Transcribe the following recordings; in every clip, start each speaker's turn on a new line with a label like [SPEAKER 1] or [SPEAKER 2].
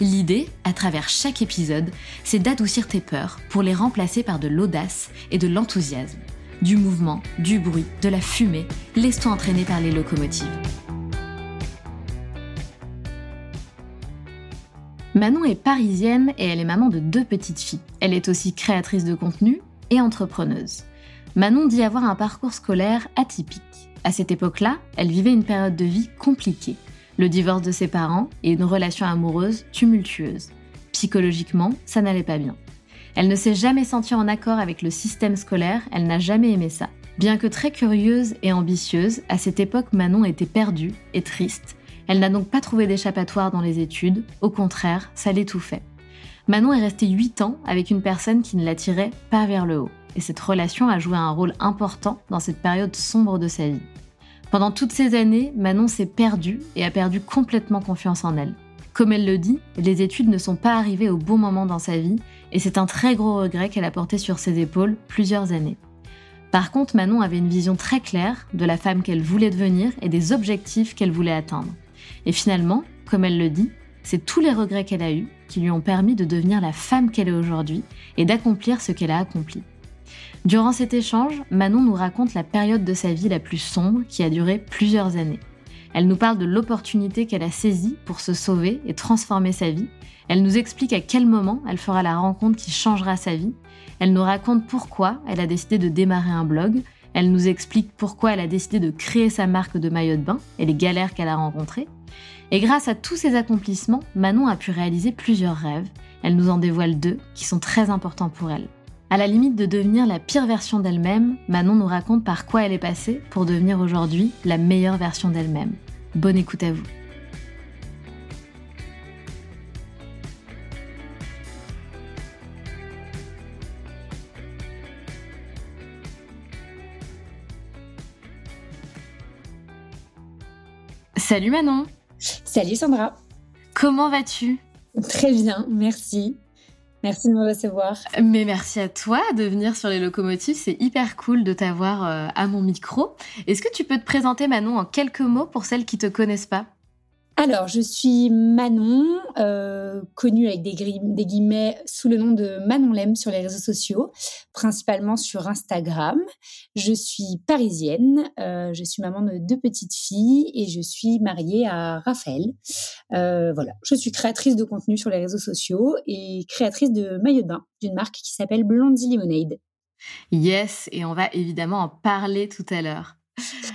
[SPEAKER 1] L'idée, à travers chaque épisode, c'est d'adoucir tes peurs pour les remplacer par de l'audace et de l'enthousiasme. Du mouvement, du bruit, de la fumée, laisse-toi entraîner par les locomotives. Manon est parisienne et elle est maman de deux petites filles. Elle est aussi créatrice de contenu et entrepreneuse. Manon dit avoir un parcours scolaire atypique. À cette époque-là, elle vivait une période de vie compliquée. Le divorce de ses parents et une relation amoureuse tumultueuse. Psychologiquement, ça n'allait pas bien. Elle ne s'est jamais sentie en accord avec le système scolaire, elle n'a jamais aimé ça. Bien que très curieuse et ambitieuse, à cette époque Manon était perdue et triste elle n'a donc pas trouvé d'échappatoire dans les études, au contraire, ça l'étouffait. Manon est restée 8 ans avec une personne qui ne l'attirait pas vers le haut, et cette relation a joué un rôle important dans cette période sombre de sa vie. Pendant toutes ces années, Manon s'est perdue et a perdu complètement confiance en elle. Comme elle le dit, les études ne sont pas arrivées au bon moment dans sa vie, et c'est un très gros regret qu'elle a porté sur ses épaules plusieurs années. Par contre, Manon avait une vision très claire de la femme qu'elle voulait devenir et des objectifs qu'elle voulait atteindre. Et finalement, comme elle le dit, c'est tous les regrets qu'elle a eus qui lui ont permis de devenir la femme qu'elle est aujourd'hui et d'accomplir ce qu'elle a accompli. Durant cet échange, Manon nous raconte la période de sa vie la plus sombre qui a duré plusieurs années. Elle nous parle de l'opportunité qu'elle a saisie pour se sauver et transformer sa vie. Elle nous explique à quel moment elle fera la rencontre qui changera sa vie. Elle nous raconte pourquoi elle a décidé de démarrer un blog. Elle nous explique pourquoi elle a décidé de créer sa marque de maillot de bain et les galères qu'elle a rencontrées. Et grâce à tous ces accomplissements, Manon a pu réaliser plusieurs rêves. Elle nous en dévoile deux qui sont très importants pour elle. À la limite de devenir la pire version d'elle-même, Manon nous raconte par quoi elle est passée pour devenir aujourd'hui la meilleure version d'elle-même. Bonne écoute à vous. Salut Manon
[SPEAKER 2] Salut Sandra.
[SPEAKER 1] Comment vas-tu?
[SPEAKER 2] Très bien, merci. Merci de me recevoir.
[SPEAKER 1] Mais merci à toi de venir sur les locomotives. C'est hyper cool de t'avoir euh, à mon micro. Est-ce que tu peux te présenter Manon en quelques mots pour celles qui te connaissent pas?
[SPEAKER 2] Alors, je suis Manon, euh, connue avec des, des, guillemets sous le nom de Manon Lem sur les réseaux sociaux, principalement sur Instagram. Je suis parisienne, euh, je suis maman de deux petites filles et je suis mariée à Raphaël. Euh, voilà, je suis créatrice de contenu sur les réseaux sociaux et créatrice de maillot de bain d'une marque qui s'appelle Blondie Lemonade.
[SPEAKER 1] Yes, et on va évidemment en parler tout à l'heure.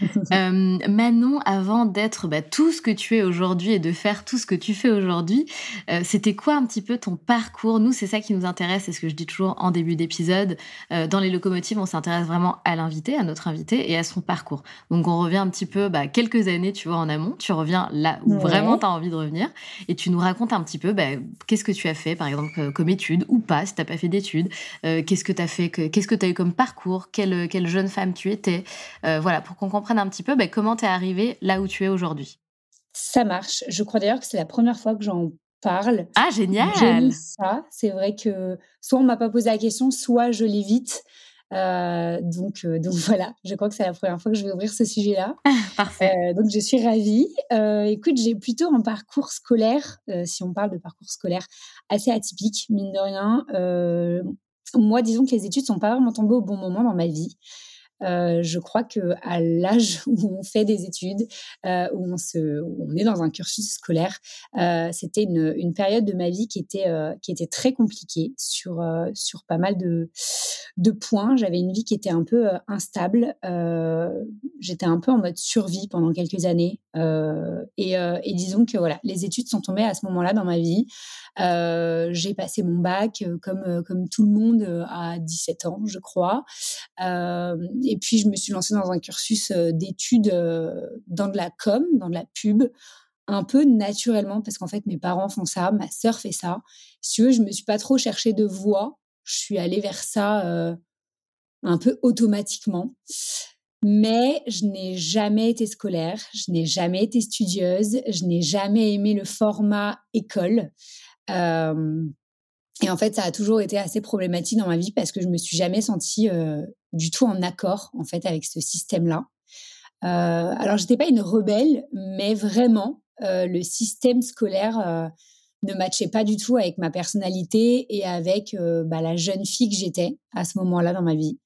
[SPEAKER 1] Euh, Manon, avant d'être bah, tout ce que tu es aujourd'hui et de faire tout ce que tu fais aujourd'hui, euh, c'était quoi un petit peu ton parcours? Nous, c'est ça qui nous intéresse, c'est ce que je dis toujours en début d'épisode. Euh, dans les locomotives, on s'intéresse vraiment à l'invité, à notre invité et à son parcours. Donc, on revient un petit peu bah, quelques années, tu vois, en amont. Tu reviens là où vraiment tu as envie de revenir et tu nous racontes un petit peu bah, qu'est-ce que tu as fait, par exemple, comme étude ou pas, si tu pas fait d'études. qu'est-ce que tu as fait, qu'est-ce que tu as eu comme parcours, quelle, quelle jeune femme tu étais? voilà, pour qu'on comprenne un petit peu ben, comment tu es arrivé là où tu es aujourd'hui?
[SPEAKER 2] Ça marche. Je crois d'ailleurs que c'est la première fois que j'en parle.
[SPEAKER 1] Ah, génial
[SPEAKER 2] ça. C'est vrai que soit on m'a pas posé la question, soit je l'évite. Euh, donc, euh, donc voilà, je crois que c'est la première fois que je vais ouvrir ce sujet-là.
[SPEAKER 1] Parfait.
[SPEAKER 2] Euh, donc je suis ravie. écoute, j'ai plutôt un parcours scolaire, si on parle de parcours scolaire, assez atypique, mine de rien. moi, disons que les études sont pas vraiment tombées au bon moment dans ma vie. Euh, je crois que à l'âge où on fait des études, euh, où on se, où on est dans un cursus scolaire, euh, c'était une, une, période de ma vie qui était qui était très compliquée sur sur pas mal de de points. J'avais une vie qui était un peu instable. J'étais un peu en mode survie pendant quelques années. Et, et, disons que voilà, les études sont tombées à ce moment-là dans ma vie. J'ai passé mon bac comme comme tout le monde à 17 ans, je crois. Et puis, je me suis lancée dans un cursus euh, d'études euh, dans de la com, dans de la pub, un peu naturellement parce qu'en fait mes parents font ça, ma sœur fait ça. Si tu veux, je me suis pas trop cherché de voix, je suis allée vers ça euh, un peu automatiquement. Mais je n'ai jamais été scolaire, je n'ai jamais été studieuse, je n'ai jamais aimé le format école. Et en fait, ça a toujours été assez problématique dans ma vie parce que je me suis jamais sentie euh, du tout en accord en fait avec ce système-là. Euh, alors, j'étais pas une rebelle, mais vraiment, euh, le système scolaire euh, ne matchait pas du tout avec ma personnalité et avec bah, la jeune fille que j'étais à ce moment-là dans ma vie.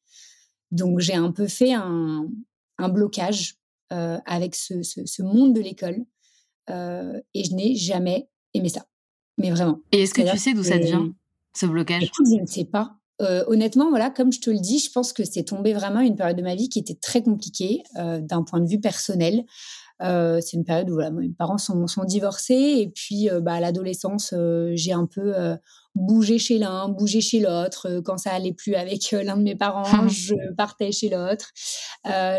[SPEAKER 2] Donc, j'ai un peu fait un, un blocage avec ce, ce, ce, monde de l'école et je n'ai jamais aimé ça. Mais vraiment.
[SPEAKER 1] Et est-ce que tu sais d'où ça vient? Ce blocage?
[SPEAKER 2] Écoute, je ne sais pas. Euh, honnêtement, voilà, comme je te le dis, je pense que c'est tombé vraiment une période de ma vie qui était très compliquée euh, d'un point de vue personnel. Euh, c'est une période où voilà, mes parents sont, sont divorcés et puis bah, à l'adolescence, j'ai un peu bougé chez l'un, bougé chez l'autre. Quand ça allait plus avec l'un de mes parents, je partais chez l'autre.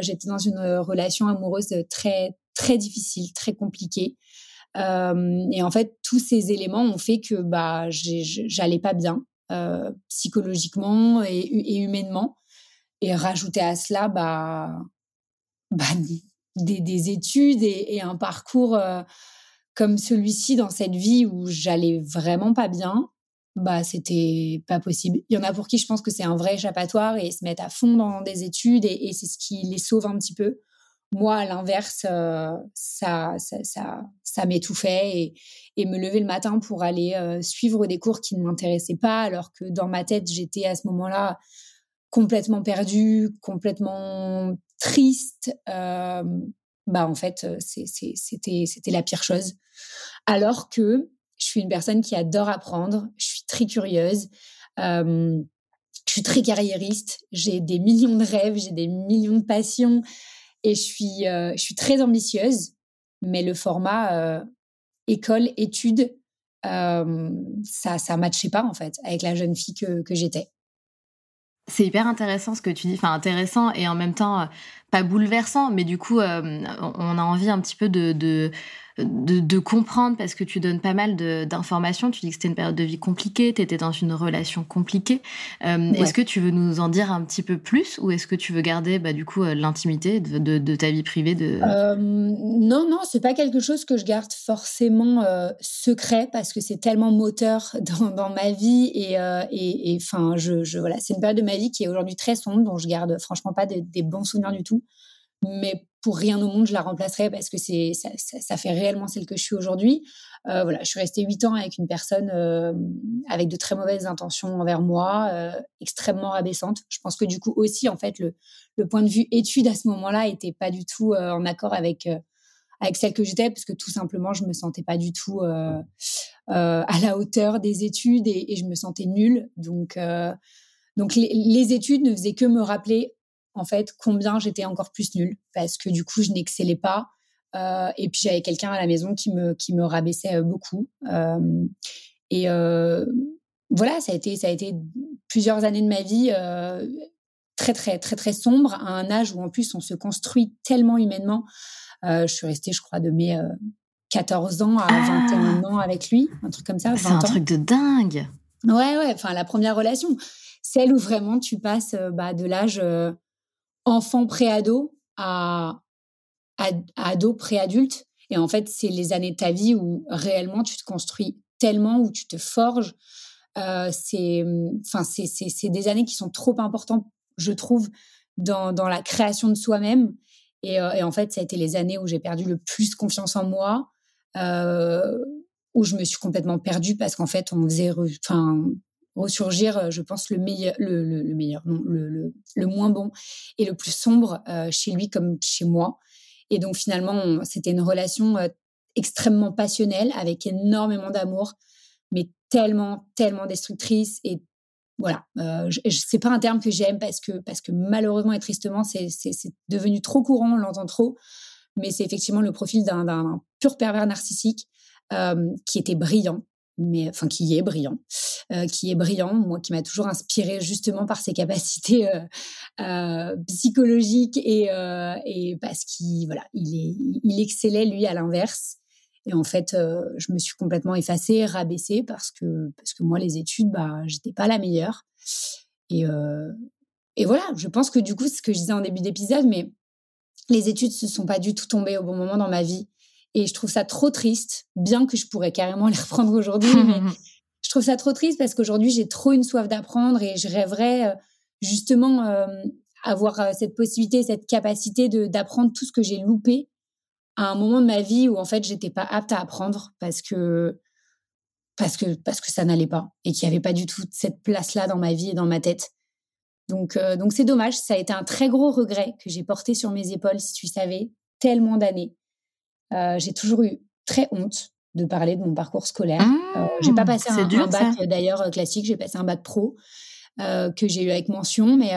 [SPEAKER 2] J'étais dans une relation amoureuse très très difficile, très compliquée. Euh, et en fait, tous ces éléments ont fait que bah, j'allais pas bien euh, psychologiquement et, humainement. Et rajouter à cela bah, bah des, des, études et, un parcours euh, comme celui-ci dans cette vie où j'allais vraiment pas bien, bah c'était pas possible. Il y en a pour qui je pense que c'est un vrai échappatoire et se mettent à fond dans des études et c'est ce qui les sauve un petit peu. Moi, à l'inverse, euh, ça, ça, ça, m'étouffait et, me lever le matin pour aller euh, suivre des cours qui ne m'intéressaient pas, alors que dans ma tête, j'étais à ce moment-là complètement perdue, complètement triste. Euh, bah, en fait, c'était, c'était la pire chose. Alors que je suis une personne qui adore apprendre, je suis très curieuse. Je suis très carriériste, j'ai des millions de rêves, j'ai des millions de passions. Et je suis, euh, je suis très ambitieuse, mais le format euh, école, études, euh, ça ne matchait pas en fait avec la jeune fille que, que j'étais.
[SPEAKER 1] C'est hyper intéressant ce que tu dis, enfin intéressant et en même temps pas bouleversant, mais du coup on a envie un petit peu de, de de, de, comprendre parce que tu donnes pas mal d'informations. Tu dis que c'était une période de vie compliquée, tu étais dans une relation compliquée. Euh, ouais. Est-ce que tu veux nous en dire un petit peu plus ou est-ce que tu veux garder bah, du coup euh, l'intimité de, de, ta vie privée de...
[SPEAKER 2] Euh, non, non, c'est pas quelque chose que je garde forcément euh, secret parce que c'est tellement moteur dans, dans, ma vie et enfin, et, et, je, je, voilà, c'est une période de ma vie qui est aujourd'hui très sombre dont je garde franchement pas des, des bons souvenirs du tout. Mais pour rien au monde, je la remplacerai parce que c'est ça, fait réellement celle que je suis aujourd'hui. Euh, voilà, je suis restée huit ans avec une personne euh, avec de très mauvaises intentions envers moi, euh, extrêmement rabaissante. Je pense que du coup aussi, en fait, le, le point de vue étude à ce moment-là était pas du tout en accord avec avec celle que j'étais parce que tout simplement, je me sentais pas du tout à la hauteur des études et, je me sentais nulle. Donc donc les études ne faisaient que me rappeler en fait combien j'étais encore plus nulle. Parce que du coup je n'excellais pas. Euh, et puis j'avais quelqu'un à la maison qui me qui me rabaissait beaucoup. Euh, et euh, voilà ça a été ça a été plusieurs années de ma vie euh, très très très très sombre à un âge où en plus on se construit tellement humainement. Euh, je suis restée je crois de mes 14 ans à ah! 21 ans avec lui un truc comme ça
[SPEAKER 1] c'est un ans. truc de dingue!
[SPEAKER 2] Ouais ouais enfin la première relation celle où vraiment tu passes bah, de l'âge enfant préado à, ado préadulte. Et en fait, c'est les années de ta vie où réellement tu te construis tellement, où tu te forges. Euh, c'est, enfin, c'est, c'est, c'est des années qui sont trop importantes, je trouve, dans, dans la création de soi-même. Et, euh, et, en fait, ça a été les années où j'ai perdu le plus confiance en moi, euh, où je me suis complètement perdue parce qu'en fait, on faisait, enfin, ressurgir, euh, je pense, le meilleur, le, le, le meilleur, non, le, le, moins bon et le plus sombre euh, chez lui comme chez moi. Et donc finalement, c'était une relation euh, extrêmement passionnelle avec énormément d'amour, mais tellement, tellement destructrice. Et voilà, euh, c'est pas un terme que j'aime parce que, parce que malheureusement et tristement, c'est devenu trop courant, on l'entend trop. Mais c'est effectivement le profil d'un pur pervers narcissique qui était brillant, mais enfin qui est brillant, euh, qui est brillant, moi qui m'a toujours inspiré justement par ses capacités euh, euh, psychologiques et, euh, et parce qu'il voilà, il est, il excellait lui à l'inverse. Et en fait, je me suis complètement effacée, rabaissée parce que parce que moi les études, bah, j'étais pas la meilleure. Et et voilà, je pense que du coup, ce que je disais en début d'épisode, mais les études se sont pas du tout tombées au bon moment dans ma vie. Et je trouve ça trop triste, bien que je pourrais carrément les reprendre aujourd'hui. je trouve ça trop triste parce qu'aujourd'hui, j'ai trop une soif d'apprendre et je rêverais euh, justement euh, avoir euh, cette possibilité, cette capacité d'apprendre tout ce que j'ai loupé à un moment de ma vie où en fait, j'étais pas apte à apprendre parce que parce que parce que ça n'allait pas et qu'il n'y avait pas du tout cette place-là dans ma vie et dans ma tête. Donc, euh, donc c'est dommage. Ça a été un très gros regret que j'ai porté sur mes épaules, si tu savais, tellement d'années. J'ai toujours eu très honte de parler de mon parcours scolaire. Euh, j'ai pas passé un, un bac d'ailleurs classique, j'ai passé un bac pro que j'ai eu avec mention, mais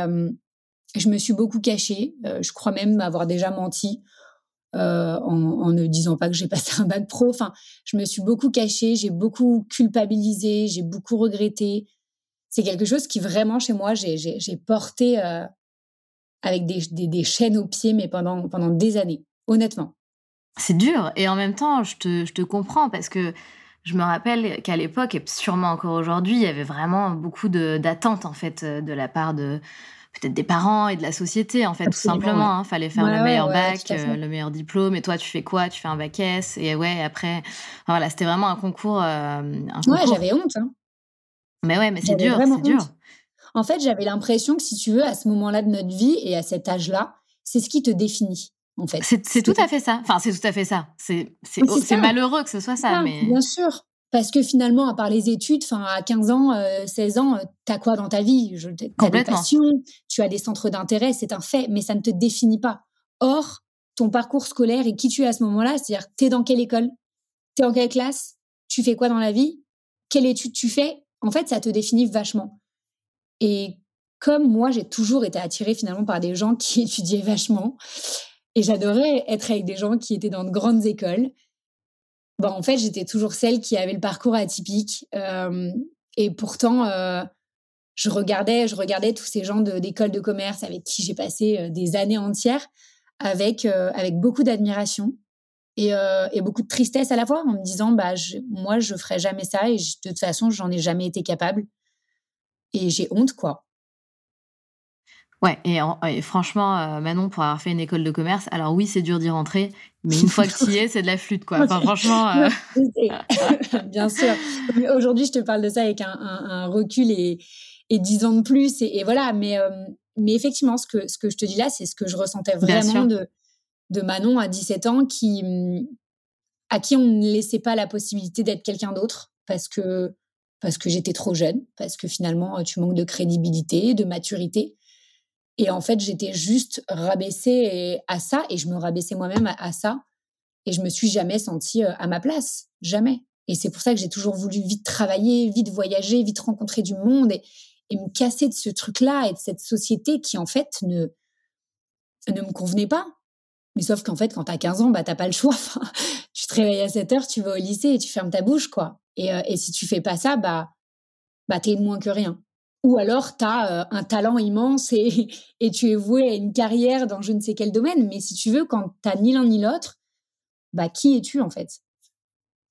[SPEAKER 2] je me suis beaucoup cachée. je crois même avoir déjà menti en, en, ne disant pas que j'ai passé un bac pro. Enfin, je me suis beaucoup cachée, j'ai beaucoup culpabilisé, j'ai beaucoup regretté c'est quelque chose qui vraiment chez moi, j'ai porté euh, avec des, chaînes aux pieds, mais pendant, pendant des années, honnêtement.
[SPEAKER 1] C'est dur. Et en même temps, je te, je te comprends parce que je me rappelle qu'à l'époque, et sûrement encore aujourd'hui, il y avait vraiment beaucoup d'attentes, en fait, euh, de la part de peut-être des parents et de la société, en fait, tout simplement. Il hein. fallait faire le meilleur bac, euh, le meilleur diplôme. Et toi, tu fais quoi? Tu fais un bac S. Et ouais, après, voilà, c'était vraiment un concours.
[SPEAKER 2] Ouais, j'avais honte. Hein.
[SPEAKER 1] Mais ouais, mais c'est dur, c'est dur.
[SPEAKER 2] En fait, j'avais l'impression que si tu veux, à ce moment-là de notre vie et à cet âge-là, c'est ce qui te définit. En fait.
[SPEAKER 1] C'est tout à fait ça. Enfin, c'est tout à fait ça. C'est malheureux que ce soit ça. mais...
[SPEAKER 2] Bien sûr. Parce que finalement, à part les études, enfin, à 15 ans, 16 euh, ans, tu as quoi dans ta vie? Tu as des passions, tu as des centres d'intérêt, c'est un fait, mais ça ne te définit pas. Or, ton parcours scolaire et qui tu es à ce moment-là, c'est-à-dire, tu es dans quelle école? Tu es en quelle classe? Tu fais quoi dans la vie? Quelle étude tu fais? En fait, ça te définit vachement. Et comme moi, j'ai toujours été attirée finalement par des gens qui étudiaient vachement, et j'adorais être avec des gens qui étaient dans de grandes écoles. Bon, en fait, j'étais toujours celle qui avait le parcours atypique. Euh, et pourtant, euh, je regardais, je regardais tous ces gens d'école de, commerce avec qui j'ai passé euh, des années entières, avec avec beaucoup d'admiration. Et, beaucoup de tristesse à la fois en me disant bah moi je ferai jamais ça et de toute façon j'en ai jamais été capable et j'ai honte quoi.
[SPEAKER 1] Ouais, et, franchement, euh, Manon, pour avoir fait une école de commerce, alors oui, c'est dur d'y rentrer, mais une fois que tu y es, c'est de la flûte, quoi. Enfin, franchement. Euh,
[SPEAKER 2] Bien sûr. Aujourd'hui, je te parle de ça avec un, recul et, dix ans de plus, et, voilà. Mais, mais effectivement, ce que, ce que je te dis là, c'est ce que je ressentais vraiment de, de Manon à 17 ans qui, mm, à qui on ne laissait pas la possibilité d'être quelqu'un d'autre parce que, parce que j'étais trop jeune, parce que finalement, tu manques de crédibilité, de maturité. Et en fait, j'étais juste rabaissée à ça et je me rabaissais moi-même à, ça. Et je me suis jamais sentie euh, à ma place. Jamais. Et c'est pour ça que j'ai toujours voulu vite travailler, vite voyager, vite rencontrer du monde et, me casser de ce truc-là et de cette société qui, en fait, ne, ne me convenait pas. Mais sauf qu'en fait, quand tu as 15 ans, bah, tu pas le choix. tu te réveilles à 7 heures, tu vas au lycée et tu fermes ta bouche, quoi. Et, euh, et si tu fais pas ça, bah, bah tu es moins que rien. Ou alors, tu as euh, un talent immense et, et tu es voué à une carrière dans je ne sais quel domaine. Mais si tu veux, quand tu ni l'un ni l'autre, bah, qui es-tu, en fait?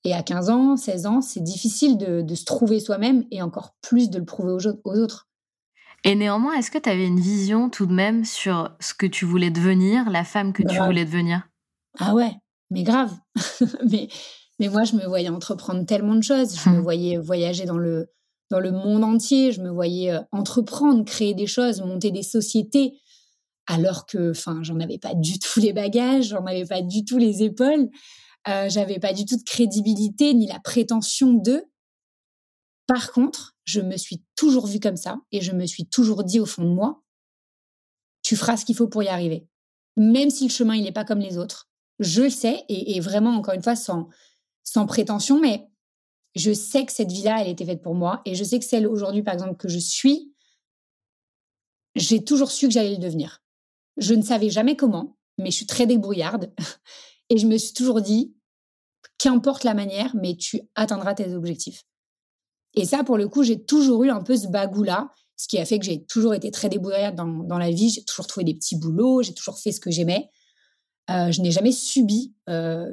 [SPEAKER 2] Et à 15 ans, 16 ans, c'est difficile de, de se trouver soi-même et encore plus de le prouver aux, aux autres.
[SPEAKER 1] Et néanmoins, est-ce que tu avais une vision tout de même sur ce que tu voulais devenir, la femme que tu voulais devenir?
[SPEAKER 2] Ah ouais, mais grave. mais, mais moi, je me voyais entreprendre tellement de choses. Je me hum. voyais voyager dans le, dans le monde entier. Je me voyais euh, entreprendre, créer des choses, monter des sociétés. Alors que, enfin, j'en avais pas du tout les bagages, j'en avais pas du tout les épaules, euh, j'avais pas du tout de crédibilité ni la prétention de. Par contre, je me suis toujours vue comme ça et je me suis toujours dit au fond de moi, tu feras ce qu'il faut pour y arriver. Même si le chemin, il n'est pas comme les autres. Je le sais et, vraiment, encore une fois, sans, sans prétention, mais je sais que cette vie-là, elle était faite pour moi et je sais que celle aujourd'hui, par exemple, que je suis, j'ai toujours su que j'allais le devenir. Je ne savais jamais comment, mais je suis très débrouillarde et je me suis toujours dit, qu'importe la manière, mais tu atteindras tes objectifs. Et ça, pour le coup, j'ai toujours eu un peu ce bagou-là, ce qui a fait que j'ai toujours été très débrouillarde dans, la vie. J'ai toujours trouvé des petits boulots, j'ai toujours fait ce que j'aimais. je n'ai jamais subi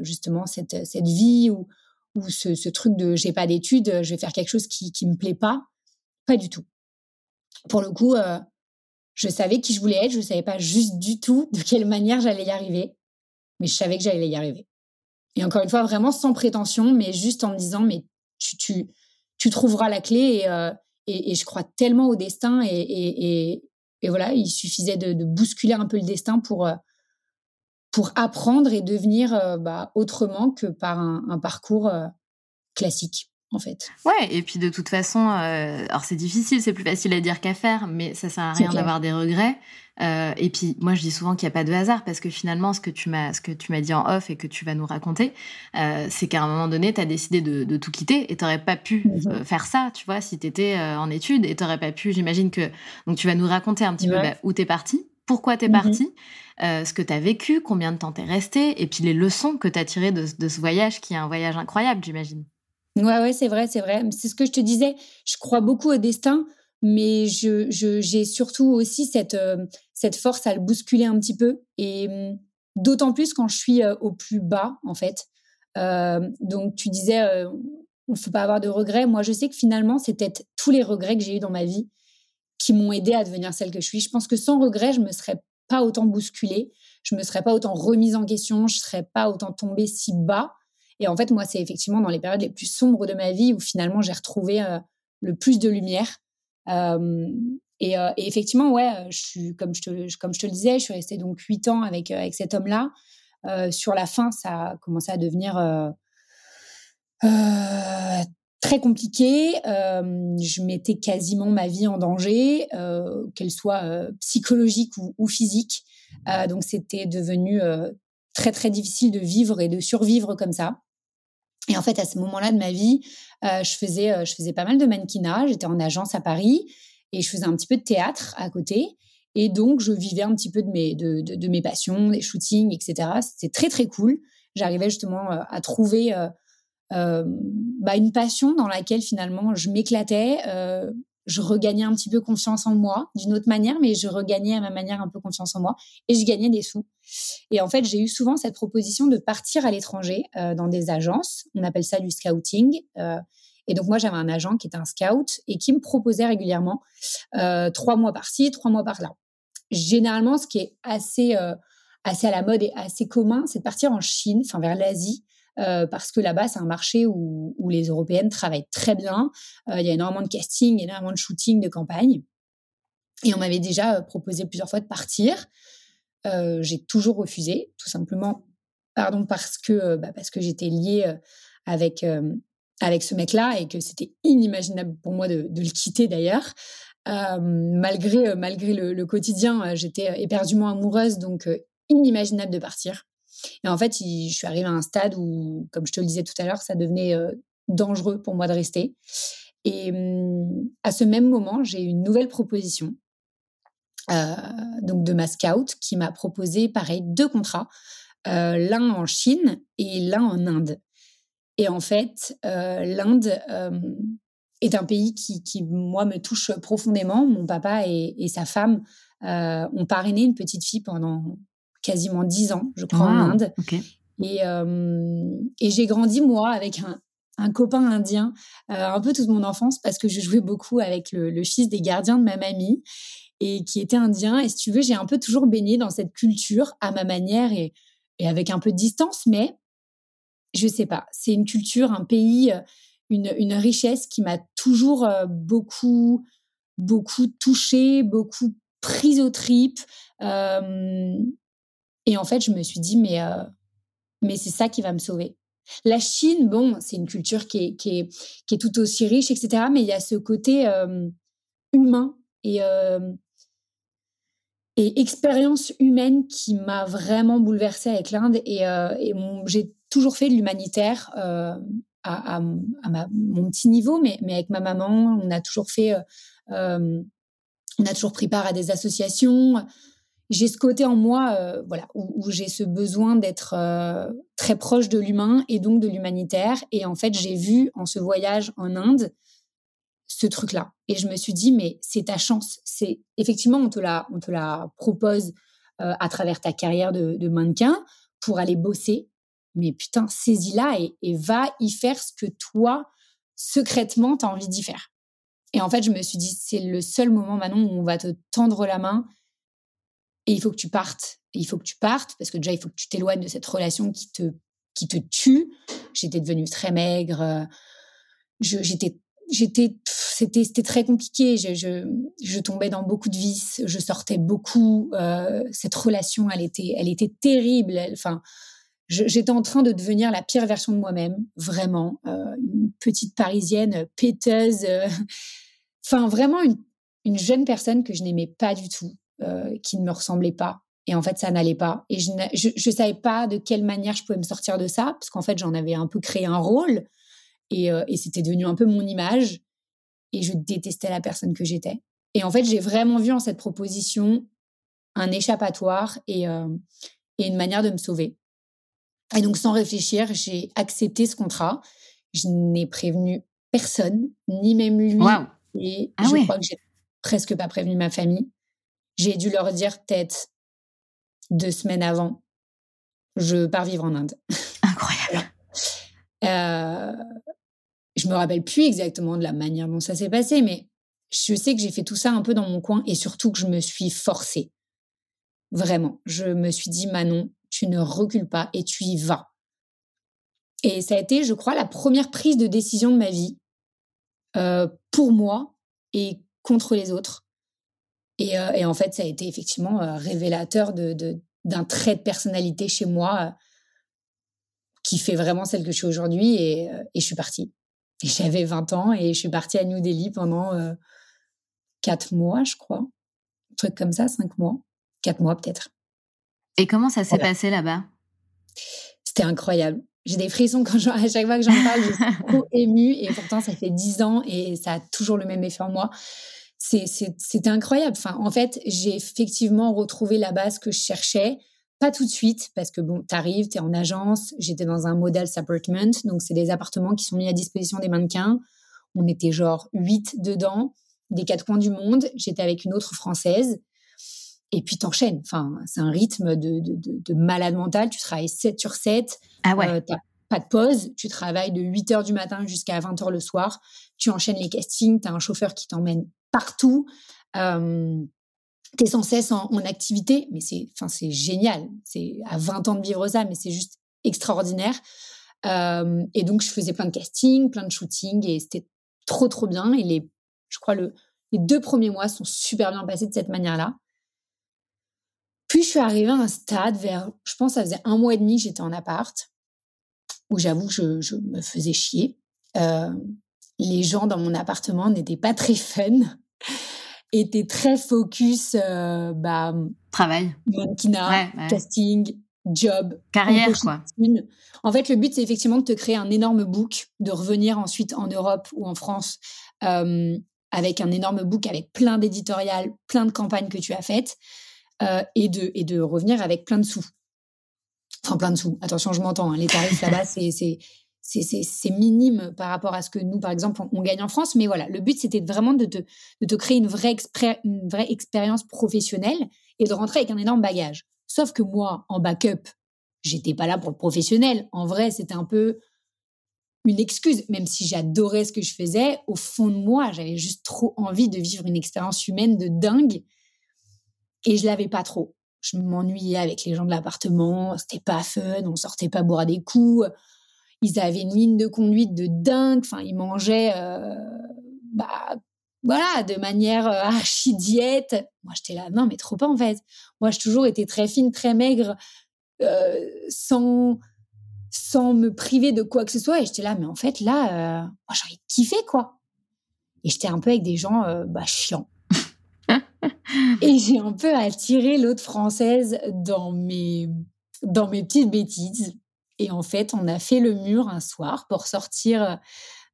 [SPEAKER 2] justement cette, cette vie ou, ou ce, truc de j'ai pas d'études, je vais faire quelque chose qui qui me plaît pas. Pas du tout. Pour le coup, je savais qui je voulais être, je savais pas juste du tout de quelle manière j'allais y arriver, mais je savais que j'allais y arriver. Et encore une fois, vraiment sans prétention, mais juste en me disant, mais tu, tu, trouveras la clé et, euh, et, et, je crois tellement au destin et, et, et voilà, il suffisait de, de, bousculer un peu le destin pour, euh, pour apprendre et devenir euh, bah, autrement que par un, un parcours classique en fait.
[SPEAKER 1] Ouais, et puis de toute façon, euh, alors c'est difficile, c'est plus facile à dire qu'à faire, mais ça sert à rien d'avoir des regrets. Euh, et puis moi, je dis souvent qu'il n'y a pas de hasard parce que finalement, ce que tu m'as, ce que tu m'as dit en off et que tu vas nous raconter, euh, c'est qu'à un moment donné, tu as décidé de, de, tout quitter et tu n'aurais pas pu euh, faire ça, tu vois, si tu étais euh, en études et tu n'aurais pas pu. J'imagine que donc tu vas nous raconter un petit peu bah, où t'es parti, pourquoi t'es es mmh parti, ce que tu as vécu, combien de temps t'es resté, et puis les leçons que tu as tirées de, de ce voyage qui est un voyage incroyable, j'imagine.
[SPEAKER 2] Ouais, ouais, c'est vrai, c'est vrai. C'est ce que je te disais. Je crois beaucoup au destin, mais je, j'ai surtout aussi cette, euh, cette force à le bousculer un petit peu. Et mmh, d'autant plus quand je suis euh, au plus bas, en fait. Euh, donc, tu disais, on ne faut pas avoir de regrets. Moi, je sais que finalement, c'est peut-être tous les regrets que j'ai eus dans ma vie qui m'ont aidé à devenir celle que je suis. Je pense que sans regrets, je me serais pas autant bousculée, je me serais pas autant remise en question, je serais pas autant tombée si bas. Et en fait, moi, c'est effectivement dans les périodes les plus sombres de ma vie où finalement j'ai retrouvé euh, le plus de lumière. Euh, et, euh, effectivement, ouais, je suis, comme je te, comme je te le disais, je suis restée donc huit ans avec, avec cet homme-là. sur la fin, ça a commencé à devenir très compliqué. je mettais quasiment ma vie en danger, qu'elle soit psychologique ou, ou physique. donc c'était devenu très très difficile de vivre et de survivre comme ça. Et en fait, à ce moment-là de ma vie, euh, je faisais euh, je faisais pas mal de mannequinat. J'étais en agence à Paris et je faisais un petit peu de théâtre à côté. Et donc, je vivais un petit peu de mes de, de, de mes passions, des shootings, etc. C'était très très cool. J'arrivais justement euh, à trouver euh, euh, bah, une passion dans laquelle finalement je m'éclatais. Euh, je regagnais un petit peu confiance en moi d'une autre manière, mais je regagnais à ma manière un peu confiance en moi et je gagnais des sous. Et en fait, j'ai eu souvent cette proposition de partir à l'étranger euh, dans des agences. On appelle ça du scouting. Euh, et donc moi, j'avais un agent qui était un scout et qui me proposait régulièrement euh, trois mois par-ci, trois mois par-là. Généralement, ce qui est assez euh, assez à la mode et assez commun, c'est de partir en Chine, enfin vers l'Asie, euh, parce que là-bas, c'est un marché où, les Européennes travaillent très bien. Euh, il y a énormément de casting, énormément de shooting, de campagne. Et on m'avait déjà euh, proposé plusieurs fois de partir. J'ai toujours refusé, tout simplement, pardon, parce que bah, parce que j'étais liée avec avec ce mec-là et que c'était inimaginable pour moi de, le quitter d'ailleurs. Malgré malgré le quotidien, j'étais éperdument amoureuse, donc inimaginable de partir. Et en fait, je suis arrivée à un stade où, comme je te le disais tout à l'heure, ça devenait euh, dangereux pour moi de rester. Et hum, à ce même moment, j'ai une nouvelle proposition, euh, donc de ma scout, qui m'a proposé, pareil, deux contrats, euh, l'un en Chine et l'un en Inde. Et en fait, l'Inde est un pays qui, qui, moi, me touche profondément. Mon papa et, sa femme ont parrainé une petite fille pendant quasiment dix ans, je crois, en Inde. Et, euh, et j'ai grandi, moi, avec un, un copain indien, euh, un peu toute mon enfance, parce que je jouais beaucoup avec le, le, fils des gardiens de ma mamie, et qui était indien. Et si tu veux, j'ai un peu toujours baigné dans cette culture à ma manière et, et avec un peu de distance, mais je sais pas, c'est une culture, un pays, une, une richesse qui m'a toujours euh, beaucoup, beaucoup touchée, beaucoup prise aux tripes. Euh, et en fait, je me suis dit, mais, euh, mais c'est ça qui va me sauver. La Chine, bon, c'est une culture qui est, qui, est, qui est tout aussi riche, etc. Mais il y a ce côté euh, humain et, euh, et expérience humaine qui m'a vraiment bouleversée avec l'Inde. Et, j'ai toujours fait de l'humanitaire à, à, mon petit niveau, mais, mais avec ma maman, on a toujours fait, on a toujours pris part à des associations j'ai ce côté en moi, euh, voilà, où, j'ai ce besoin d'être euh, très proche de l'humain et donc de l'humanitaire. Et en fait, j'ai vu en ce voyage en Inde ce truc-là, et je me suis dit, mais c'est ta chance. C'est effectivement, on te la, on te la propose euh, à travers ta carrière de, de mannequin pour aller bosser. Mais putain, saisis-la et, et va y faire ce que toi, secrètement, tu as envie d'y faire. Et en fait, je me suis dit, c'est le seul moment, Manon, où on va te tendre la main et il faut que tu partes. il faut que tu partes parce que déjà, il faut que tu t'éloignes de cette relation qui te, qui te tue. J'étais devenue très maigre. Euh, j'étais, c'était très compliqué. Je, je, je, tombais dans beaucoup de vices. Je sortais beaucoup. Euh, cette relation, elle était, elle était terrible. enfin, j'étais en train de devenir la pire version de moi-même, vraiment. Euh, une petite parisienne péteuse. Enfin, vraiment une, une jeune personne que je n'aimais pas du tout. Euh, qui ne me ressemblait pas. Et en fait, ça n'allait pas. Et je ne savais pas de quelle manière je pouvais me sortir de ça, parce qu'en fait, j'en avais un peu créé un rôle, et, euh, et c'était devenu un peu mon image, et je détestais la personne que j'étais. Et en fait, j'ai vraiment vu en cette proposition un échappatoire et, euh, et une manière de me sauver. Et donc, sans réfléchir, j'ai accepté ce contrat. Je n'ai prévenu personne, ni même lui. Et ah je crois que j'ai presque pas prévenu ma famille. J'ai dû leur dire peut-être deux semaines avant, je pars vivre en Inde.
[SPEAKER 1] Incroyable.
[SPEAKER 2] euh, je me rappelle plus exactement de la manière dont ça s'est passé, mais je sais que j'ai fait tout ça un peu dans mon coin et surtout que je me suis forcée. Vraiment. Je me suis dit, Manon, tu ne recules pas et tu y vas. Et ça a été, je crois, la première prise de décision de ma vie euh, pour moi et contre les autres. Euh, et, en fait, ça a été effectivement euh, révélateur de, d'un trait de personnalité chez moi euh, qui fait vraiment celle que je suis aujourd'hui. Et, je suis partie. j'avais 20 ans et je suis partie à New Delhi pendant 4 mois, je crois. Un truc comme ça, 5 mois. 4 mois peut-être.
[SPEAKER 1] Et comment ça s'est passé là-bas?
[SPEAKER 2] C'était incroyable. J'ai des frissons quand à chaque fois que j'en parle, je suis trop émue et pourtant ça fait 10 ans et ça a toujours le même effet en moi c'était incroyable. Enfin, en fait, j'ai effectivement retrouvé la base que je cherchais. Pas tout de suite, parce que bon, t'arrives, t'es en agence. J'étais dans un model apartment, donc c'est des appartements qui sont mis à disposition des mannequins. On était genre huit dedans, des quatre coins du monde. J'étais avec une autre française. Et puis t'enchaînes. Enfin, c'est un rythme de, de, malade mental. Tu travailles 7 sur 7.
[SPEAKER 1] Ah ouais. Euh,
[SPEAKER 2] t'as pas de pause. Tu travailles de 8 heures du matin jusqu'à 20 heures le soir. Tu enchaînes les castings. T'as un chauffeur qui t'emmène partout. Euh, tu es sans cesse en, activité, mais c'est, génial. C'est à 20 ans de vivre ça, mais c'est juste extraordinaire. Et donc, je faisais plein de castings, plein de shootings, et c'était trop, trop bien. Et les, je crois, le, les deux premiers mois sont super bien passés de cette manière-là. Puis, je suis arrivée à un stade vers, je pense, ça faisait un mois et demi j'étais en appart, où j'avoue que je, me faisais chier. Les gens dans mon appartement n'étaient pas très fun était très focus euh, bah,
[SPEAKER 1] travail,
[SPEAKER 2] mannequinat, casting, job,
[SPEAKER 1] carrière quoi.
[SPEAKER 2] En fait, le but c'est effectivement de te créer un énorme book, de revenir ensuite en Europe ou en France euh, avec un énorme book avec plein d'éditoriales, plein de campagnes que tu as faites euh, et de et de revenir avec plein de sous. Enfin, plein de sous. Attention, je m'entends. Hein, les tarifs là-bas, c'est c'est minime par rapport à ce que nous, par exemple, on, gagne en France. Mais voilà, le but, c'était vraiment de te, de te créer une vraie, une vraie expérience professionnelle et de rentrer avec un énorme bagage. Sauf que moi, en backup, j'étais pas là pour le professionnel. En vrai, c'était un peu une excuse, même si j'adorais ce que je faisais. Au fond de moi, j'avais juste trop envie de vivre une expérience humaine de dingue. Et je l'avais pas trop. Je m'ennuyais avec les gens de l'appartement. C'était pas fun. On sortait pas boire des coups ils avaient une ligne de conduite de dingue. Enfin, ils mangeaient, euh, bah, voilà, de manière euh, archi diète. Moi, j'étais là, non, mais trop pas en fait. Moi, j'ai toujours été très fine, très maigre, euh, sans sans me priver de quoi que ce soit. Et j'étais là, mais en fait, là, moi, j'aurais kiffé, quoi. Et j'étais un peu avec des gens bah, chiants. et j'ai un peu attiré l'autre française dans mes, dans mes petites bêtises. Et en fait, on a fait le mur un soir pour sortir euh,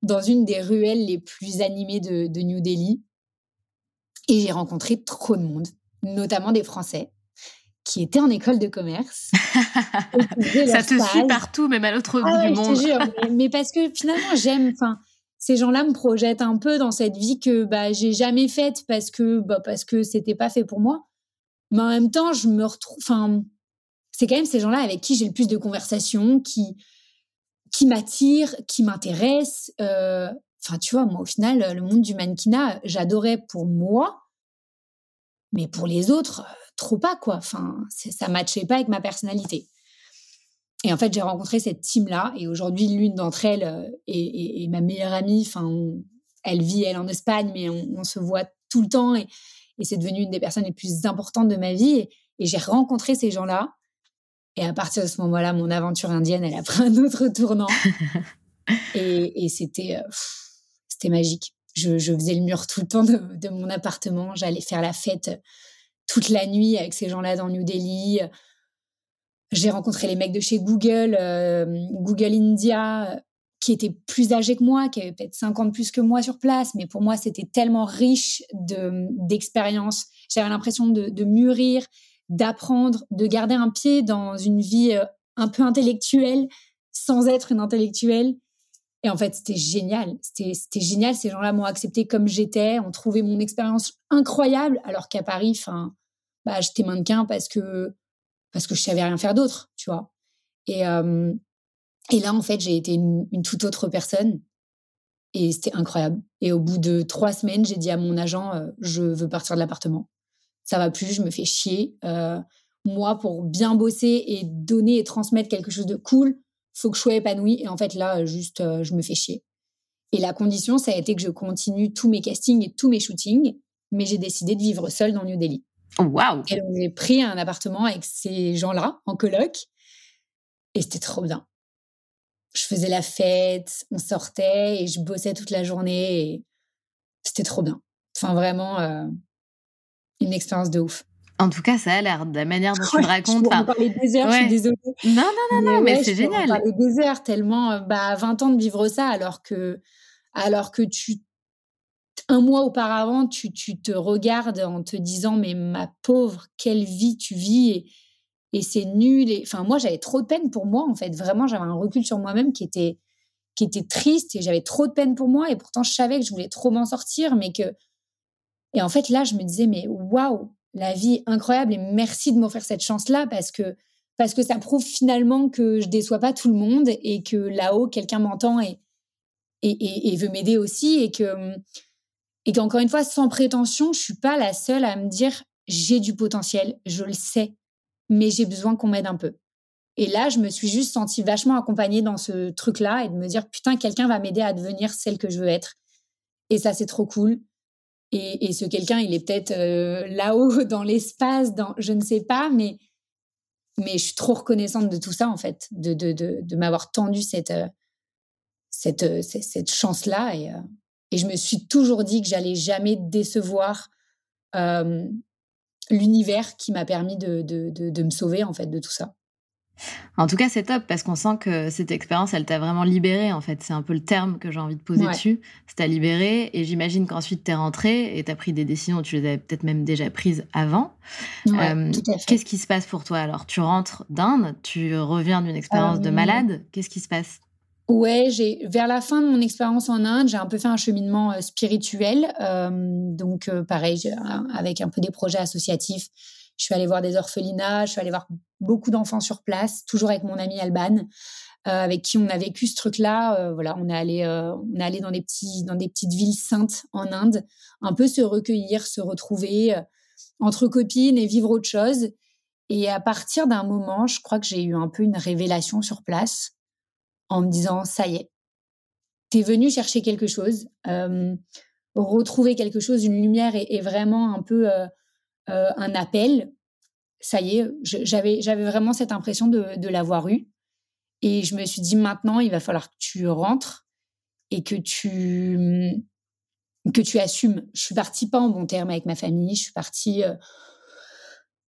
[SPEAKER 2] dans une des ruelles les plus animées de, New Delhi. Et j'ai rencontré trop de monde, notamment des Français qui étaient en école de commerce.
[SPEAKER 1] Ça te suit partout, même à l'autre bout du monde.
[SPEAKER 2] Je te jure, mais, parce que finalement, j'aime. Enfin, ces gens-là me projettent un peu dans cette vie que bah, j'ai jamais faite parce que bah, parce que c'était pas fait pour moi. Mais en même temps, je me retrouve. Enfin, c'est quand même ces gens-là avec qui j'ai le plus de conversations, qui, qui m'attirent, qui m'intéressent. Euh, enfin, tu vois, moi, au final, le monde du mannequinat, j'adorais pour moi, mais pour les autres, trop pas, quoi. Enfin, ça matchait pas avec ma personnalité. Et en fait, j'ai rencontré cette team-là, et aujourd'hui, l'une d'entre elles euh, est, ma meilleure amie. Enfin, elle vit, elle, en Espagne, mais on, se voit tout le temps, et, c'est devenu une des personnes les plus importantes de ma vie. et j'ai rencontré ces gens-là, et à partir de ce moment-là, mon aventure indienne, elle a pris un autre tournant. et, c'était, euh, c'était magique. Je, faisais le mur tout le temps de, mon appartement. J'allais faire la fête toute la nuit avec ces gens-là dans New Delhi. J'ai rencontré les mecs de chez Google, euh, Google India, qui étaient plus âgés que moi, qui avaient peut-être 50 plus que moi sur place. Mais pour moi, c'était tellement riche d'expériences. J'avais l'impression de, de mûrir d'apprendre, de garder un pied dans une vie euh, un peu intellectuelle sans être une intellectuelle. Et en fait, c'était génial. C'était génial. Ces gens-là m'ont accepté comme j'étais, ont trouvé mon expérience incroyable, alors qu'à Paris, enfin, bah, j'étais mannequin parce que parce que je savais rien faire d'autre, tu vois. Et euh, et là, en fait, j'ai été une, toute autre personne. Et c'était incroyable. Et au bout de trois semaines, j'ai dit à mon agent, euh, je veux partir de l'appartement ça va plus, je me fais chier. Euh, moi, pour bien bosser et donner et transmettre quelque chose de cool, faut que je sois épanouie. Et en fait, là, juste, euh, je me fais chier. Et la condition, ça a été que je continue tous mes castings et tous mes shootings, mais j'ai décidé de vivre seule dans New Delhi.
[SPEAKER 1] Waouh
[SPEAKER 2] Et donc, j'ai pris un appartement avec ces gens-là, en coloc, et c'était trop bien. Je faisais la fête, on sortait et je bossais toute la journée, et c'était trop bien. Enfin, vraiment, euh, une expérience de ouf.
[SPEAKER 1] En tout cas, ça a l'air de la manière dont tu me racontes.
[SPEAKER 2] Je parler des heures, je suis désolée.
[SPEAKER 1] Non, non, non, non, mais, c'est génial.
[SPEAKER 2] Parler des heures tellement, euh, bah, 20 ans de vivre ça, alors que, alors que tu, un mois auparavant, tu, tu te regardes en te disant, mais ma pauvre, quelle vie tu vis et, et c'est nul. Et, enfin, moi, j'avais trop de peine pour moi, en fait. Vraiment, j'avais un recul sur moi-même qui était, qui était triste et j'avais trop de peine pour moi. Et pourtant, je savais que je voulais trop m'en sortir, mais que et en fait, là, je me disais, mais waouh, la vie est incroyable et merci de m'offrir cette chance-là parce que, parce que ça prouve finalement que je déçois pas tout le monde et que là-haut, quelqu'un m'entend et, et, et, veut m'aider aussi et que, et qu'encore une fois, sans prétention, je suis pas la seule à me dire, j'ai du potentiel, je le sais, mais j'ai besoin qu'on m'aide un peu. Et là, je me suis juste sentie vachement accompagnée dans ce truc-là et de me dire, putain, quelqu'un va m'aider à devenir celle que je veux être. Et ça, c'est trop cool. Et, ce quelqu'un, il est peut-être euh, là-haut dans l'espace, dans je ne sais pas, mais mais je suis trop reconnaissante de tout ça en fait, de de, de, de m'avoir tendu cette euh, cette euh, cette, chance là et et je me suis toujours dit que j'allais jamais décevoir l'univers qui m'a permis de, de, de, me sauver en fait de tout ça.
[SPEAKER 1] En tout cas, c'est top parce qu'on sent que cette expérience, elle t'a vraiment libérée, en fait. C'est un peu le terme que j'ai envie de poser dessus. C'est t'a libérée et j'imagine qu'ensuite t'es rentrée et t'as pris des décisions, tu les avais peut-être même déjà prises avant.
[SPEAKER 2] Euh,
[SPEAKER 1] qu'est-ce qui se passe pour toi alors? Tu rentres d'Inde, tu reviens d'une expérience de euh, malade. Qu'est-ce qui se passe?
[SPEAKER 2] Ouais, j'ai vers la fin de mon expérience en Inde, j'ai un peu fait un cheminement euh, spirituel. donc pareil, avec un peu des projets associatifs je suis allée voir des orphelinats, je suis allée voir beaucoup d'enfants sur place, toujours avec mon ami Alban, euh, avec qui on a vécu ce truc-là. Euh, voilà, on est allé, euh, on est allé dans des petits, dans des petites villes saintes en Inde, un peu se recueillir, se retrouver entre copines et vivre autre chose. Et à partir d'un moment, je crois que j'ai eu un peu une révélation sur place en me disant ça y est, t'es venu chercher quelque chose, retrouver quelque chose, une lumière est vraiment un peu euh, un appel, ça y est, j'avais j'avais vraiment cette impression de, l'avoir eu. Et je me suis dit maintenant, il va falloir que tu rentres et que tu que tu assumes. Je suis partie pas en bon terme avec ma famille. Je suis partie, euh,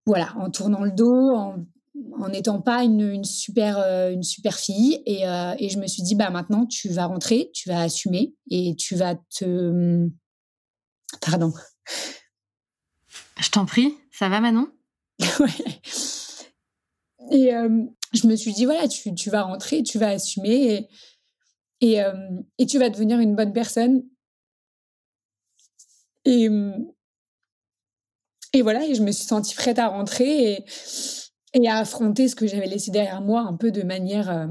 [SPEAKER 2] voilà, en tournant le dos, en n'étant pas une, super euh, une super fille. Et, et, je me suis dit bah maintenant tu vas rentrer, tu vas assumer et tu vas te pardon
[SPEAKER 1] je t'en prie, ça va Manon?
[SPEAKER 2] Ouais. Et euh, je me suis dit, voilà, tu, tu, vas rentrer, tu vas assumer et, et, euh, et, tu vas devenir une bonne personne. Et, et voilà, et je me suis sentie prête à rentrer. Et, et à affronter ce que j'avais laissé derrière moi un peu de manière euh,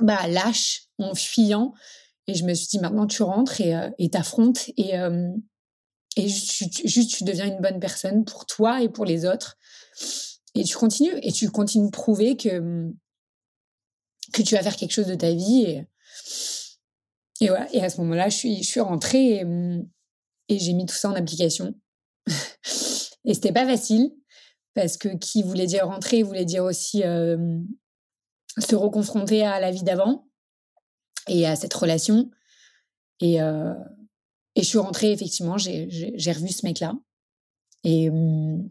[SPEAKER 2] bah, lâche, en fuyant. Et je me suis dit, maintenant tu rentres et euh, t'affrontes et, euh, et juste, tu deviens une bonne personne pour toi et pour les autres. Et tu continues et tu continues de prouver que, que tu vas faire quelque chose de ta vie. Et, et, voilà. et à ce moment-là, je suis, je suis rentrée et, et j'ai mis tout ça en application. et c'était pas facile parce que qui voulait dire rentrer voulait dire aussi euh, se reconfronter à la vie d'avant et à cette relation. Et, euh, et je suis rentrée, effectivement, j'ai revu ce mec-là. Et hum,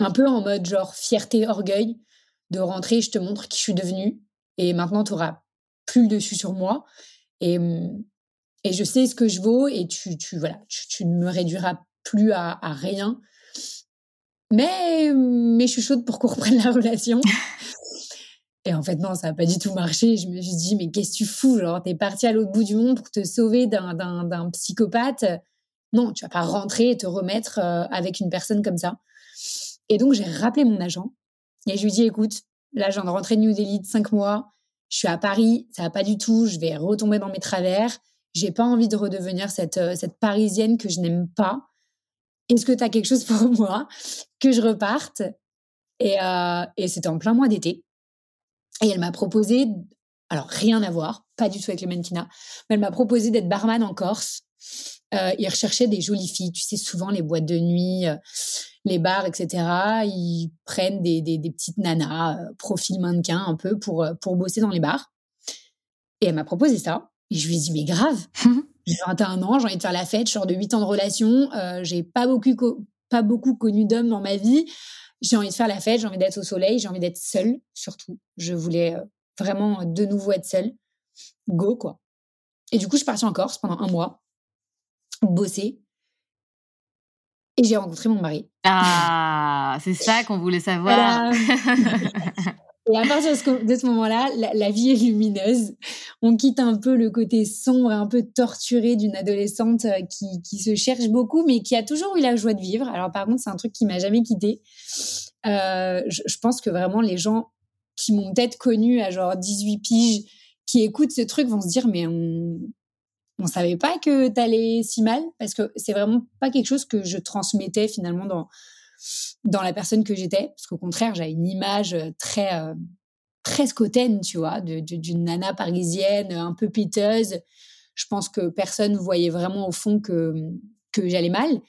[SPEAKER 2] un peu en mode genre fierté, orgueil de rentrer, je te montre qui je suis devenue. Et maintenant, tu n'auras plus le dessus sur moi. Et, hum, et je sais ce que je vaux et tu, tu, voilà, tu, ne me réduiras plus à, rien. Mais, mais je suis chaude pour qu'on reprenne la relation. Et en fait, non, ça n'a pas du tout marché. Je me suis dit, mais qu'est-ce que tu fous? Genre, t'es parti à l'autre bout du monde pour te sauver d'un psychopathe. Non, tu vas pas rentrer et te remettre euh, avec une personne comme ça. Et donc, j'ai rappelé mon agent et je lui ai dit, écoute, là, je viens de rentrer de New Delhi de cinq mois. Je suis à Paris, ça va pas du tout. Je vais retomber dans mes travers. J'ai pas envie de redevenir cette, euh, parisienne que je n'aime pas. Est-ce que tu as quelque chose pour moi? Que je reparte? Euh, et c'était en plein mois d'été. Et elle m'a proposé, alors rien à voir, pas du tout avec le mannequinat, mais elle m'a proposé d'être barman en Corse. Euh, ils recherchaient des jolies filles. Tu sais, souvent les boîtes de nuit, euh, les bars, etc. Ils prennent des, des, des petites nanas, euh, profil mannequin un peu pour, euh, pour bosser dans les bars. Et elle m'a proposé ça. Et je lui ai dit, mais grave, j'ai 21 ans, j'ai envie de faire la fête, je sors de 8 ans de relation, euh, j'ai pas beaucoup, pas beaucoup connu d'hommes dans ma vie j'ai envie de faire la fête, j'ai envie d'être au soleil, j'ai envie d'être seule, surtout. Je voulais euh, vraiment de nouveau être seule. Go, quoi. Et du coup, je suis partie en Corse pendant un mois, bosser. Et j'ai rencontré mon mari.
[SPEAKER 1] Ah, c'est ça qu'on voulait savoir.
[SPEAKER 2] Et à partir de ce moment-là, la, vie est lumineuse. On quitte un peu le côté sombre un peu torturé d'une adolescente euh, qui, se cherche beaucoup, mais qui a toujours eu la joie de vivre. Alors par contre, c'est un truc qui m'a jamais quitté. Euh, je, je, pense que vraiment les gens qui m'ont peut-être connue à genre 18 piges, qui écoutent ce truc, vont se dire mais on on savait pas que t'allais si mal parce que c'est vraiment pas quelque chose que je transmettais finalement dans dans la personne que j'étais, parce qu'au contraire, j'avais une image euh, très euh, presque hautaine, tu vois, d'une nana parisienne un peu piteuse. Je pense que personne ne voyait vraiment au fond que, j'allais mal.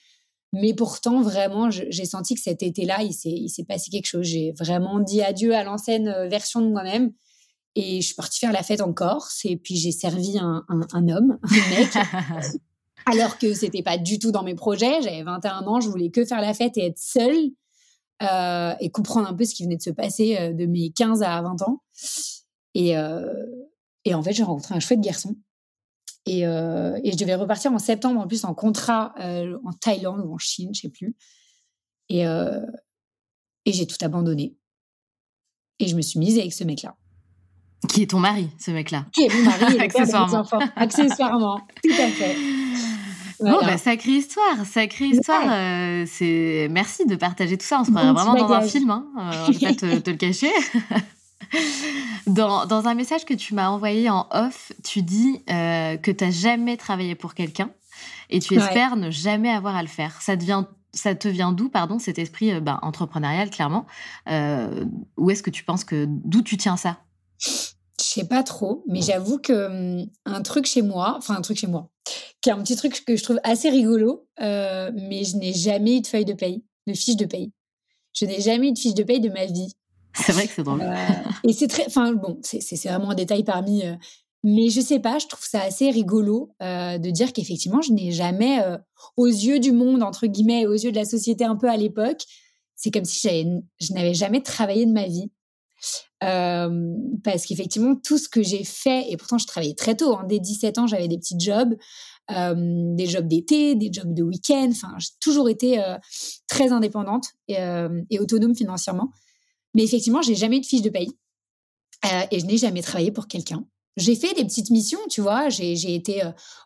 [SPEAKER 2] Mais pourtant, vraiment, j'ai senti que cet été-là, il s'est passé quelque chose. J'ai vraiment dit adieu à l'ancienne euh, version de moi-même. Et je suis partie faire la fête en Corse. Et puis, j'ai servi un, un, un homme, un mec, alors que c'était pas du tout dans mes projets. J'avais 21 ans, je voulais que faire la fête et être seule euh, et comprendre un peu ce qui venait de se passer euh, de mes 15 à 20 ans. Et, euh, et en fait, j'ai rencontré un chouette garçon. Et, et, je devais repartir en septembre, en plus en contrat en Thaïlande ou en Chine, je sais plus. Et, et j'ai tout abandonné. Et je me suis mise avec ce mec-là.
[SPEAKER 1] Qui est ton mari, ce mec-là?
[SPEAKER 2] Qui est mon mari, accessoirement. Accessoirement, tout à fait.
[SPEAKER 1] Bon, bah, sacrée histoire, sacrée histoire. Euh, c'est merci de partager tout ça. On se croirait vraiment dans un film. Hein. Euh, je vais pas te, te, le cacher. dans, dans, un message que tu m'as envoyé en off, tu dis euh, que tu n'as jamais travaillé pour quelqu'un et tu espères ne jamais avoir à le faire. Ça devient ça te vient d'où, pardon, cet esprit bah, entrepreneurial, clairement? Euh, Où est-ce que tu penses que d'où tu tiens ça?
[SPEAKER 2] Je sais pas trop, mais j'avoue que hum, un truc chez moi, enfin un truc chez moi, qui est un petit truc que je trouve assez rigolo, euh, mais je n'ai jamais eu de feuille de paye, de fiche de paye. Je n'ai jamais eu de fiche de paye de ma vie.
[SPEAKER 1] C'est vrai que c'est drôle. Euh,
[SPEAKER 2] et c'est très, enfin bon, c'est vraiment un détail parmi, euh, mais je sais pas, je trouve ça assez rigolo de dire qu'effectivement, je n'ai jamais, aux yeux du monde entre guillemets, aux yeux de la société un peu à l'époque, c'est comme si je n'avais jamais travaillé de ma vie. Euh, parce qu'effectivement, tout ce que j'ai fait, et pourtant je travaillais très tôt, hein, dès 17 ans, j'avais des petits jobs, des jobs d'été, des jobs de week-end, enfin, j'ai toujours été euh, très indépendante et, euh, et, autonome financièrement. Mais effectivement, j'ai jamais eu de fiche de paye euh, et je n'ai jamais travaillé pour quelqu'un. J'ai fait des petites missions, tu vois. J'ai été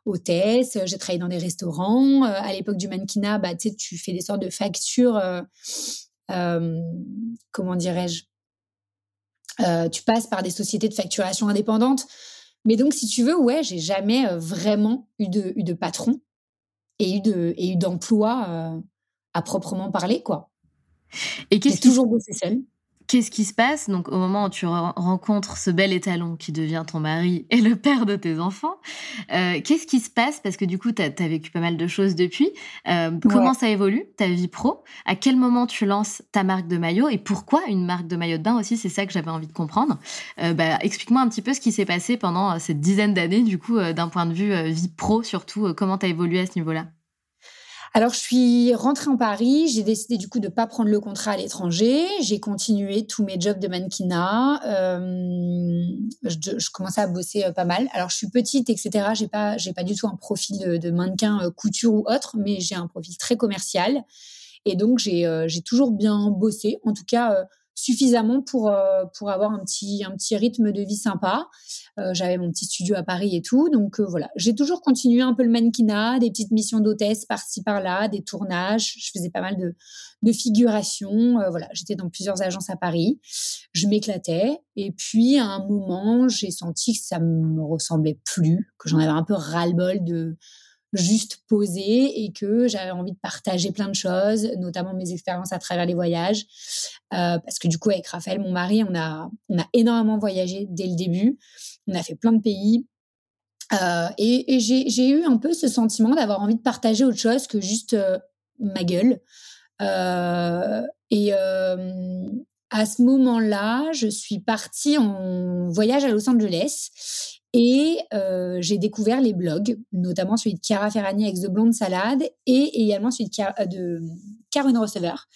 [SPEAKER 2] hôtesse, j'ai travaillé dans des restaurants. à l'époque du mannequinat, bah, tu fais des sortes de factures, comment dirais-je? Tu passes par des sociétés de facturation indépendantes. Mais donc, si tu veux, ouais, j'ai jamais vraiment eu de, eu de patron et eu de et eu d'emploi à proprement parler, quoi. Et qu'est-ce qui toujours bossé seul
[SPEAKER 1] Qu'est-ce qui se passe donc au moment où tu rencontres ce bel étalon qui devient ton mari et le père de tes enfants euh, Qu'est-ce qui se passe? Parce que du coup, tu as, vécu pas mal de choses depuis. Euh, comment ça évolue, ta vie pro? À quel moment tu lances ta marque de maillot? Et pourquoi une marque de maillot de bain aussi? C'est ça que j'avais envie de comprendre. Euh, bah, Explique-moi un petit peu ce qui s'est passé pendant cette dizaine d'années, du coup, d'un point de vue vie pro surtout. comment tu as évolué à ce niveau-là?
[SPEAKER 2] Alors, je suis rentrée en Paris. J'ai décidé du coup de ne pas prendre le contrat à l'étranger. J'ai continué tous mes jobs de mannequinat. Euh, je, commençais à bosser euh, pas mal. Alors, je suis petite, etc. J'ai pas, pas du tout un profil de, mannequin euh, couture ou autre, mais j'ai un profil très commercial. Et donc, j'ai, j'ai toujours bien bossé. En tout cas, suffisamment pour euh, pour avoir un petit un petit rythme de vie sympa. Euh, j'avais mon petit studio à Paris et tout, donc euh, voilà. J'ai toujours continué un peu le mannequinat, des petites missions d'hôtesse par-ci par-là, des tournages. Je faisais pas mal de de figuration. voilà, j'étais dans plusieurs agences à Paris. Je m'éclatais. Et puis à un moment, j'ai senti que ça me ressemblait plus, que j'en avais un peu ras-le-bol de juste poser et que j'avais envie de partager plein de choses, notamment mes expériences à travers les voyages. Euh, parce que du coup, avec Raphaël, mon mari, on a, on a énormément voyagé dès le début. On a fait plein de pays. Euh, et, j'ai eu un peu ce sentiment d'avoir envie de partager autre chose que juste euh, ma gueule. et à ce moment-là, je suis partie en voyage à Los Angeles et euh, j'ai découvert les blogs, notamment celui de Chiara Ferragni avec The Blonde Salade et également celui de, euh, de Caroline Receveur,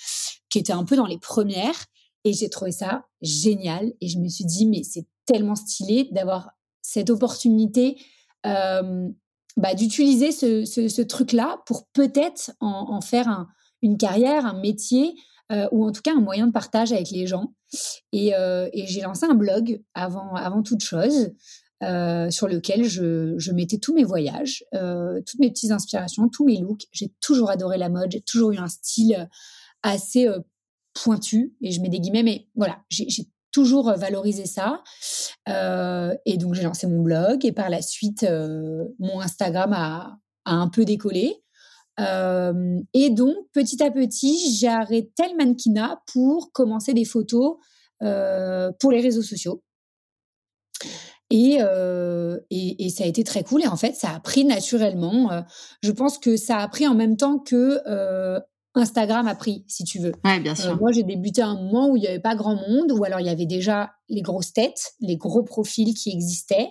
[SPEAKER 2] qui était un peu dans les premières. Et j'ai trouvé ça génial. Et je me suis dit, mais c'est tellement stylé d'avoir cette opportunité euh, bah, d'utiliser ce, ce, truc-là pour peut-être en, faire une carrière, un métier, ou en tout cas un moyen de partage avec les gens. Et, et j'ai lancé un blog avant, avant toute chose. Euh, sur lequel je, mettais tous mes voyages, euh, toutes mes petites inspirations, tous mes looks. J'ai toujours adoré la mode, j'ai toujours eu un style assez euh, pointu, et je mets des guillemets, mais voilà, j'ai toujours valorisé ça. et donc j'ai lancé mon blog, et par la suite, mon Instagram a, a, un peu décollé. et donc, petit à petit, j'ai arrêté le mannequinat pour commencer des photos pour les réseaux sociaux. Euh, et, et, ça a été très cool. Et en fait, ça a pris naturellement. Euh, je pense que ça a pris en même temps que euh, Instagram a pris, si tu veux.
[SPEAKER 1] Ouais, bien sûr.
[SPEAKER 2] moi, j'ai débuté à un moment où il n'y avait pas grand monde, ou alors il y avait déjà les grosses têtes, les gros profils qui existaient.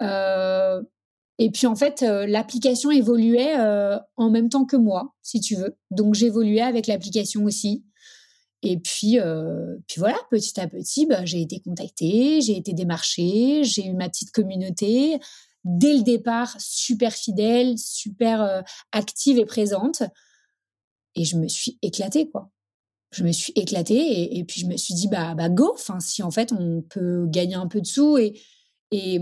[SPEAKER 2] et puis en fait, l'application évoluait en même temps que moi, si tu veux. Donc j'évoluais avec l'application aussi. Et puis, euh, puis voilà, petit à petit, bah, j'ai été contactée, j'ai été démarchée, j'ai eu ma petite communauté. Dès le départ, super fidèle, super euh, active et présente. Et je me suis éclatée, quoi. Je me suis éclatée et, puis je me suis dit, bah, bah go, enfin, si en fait on peut gagner un peu de sous et, et,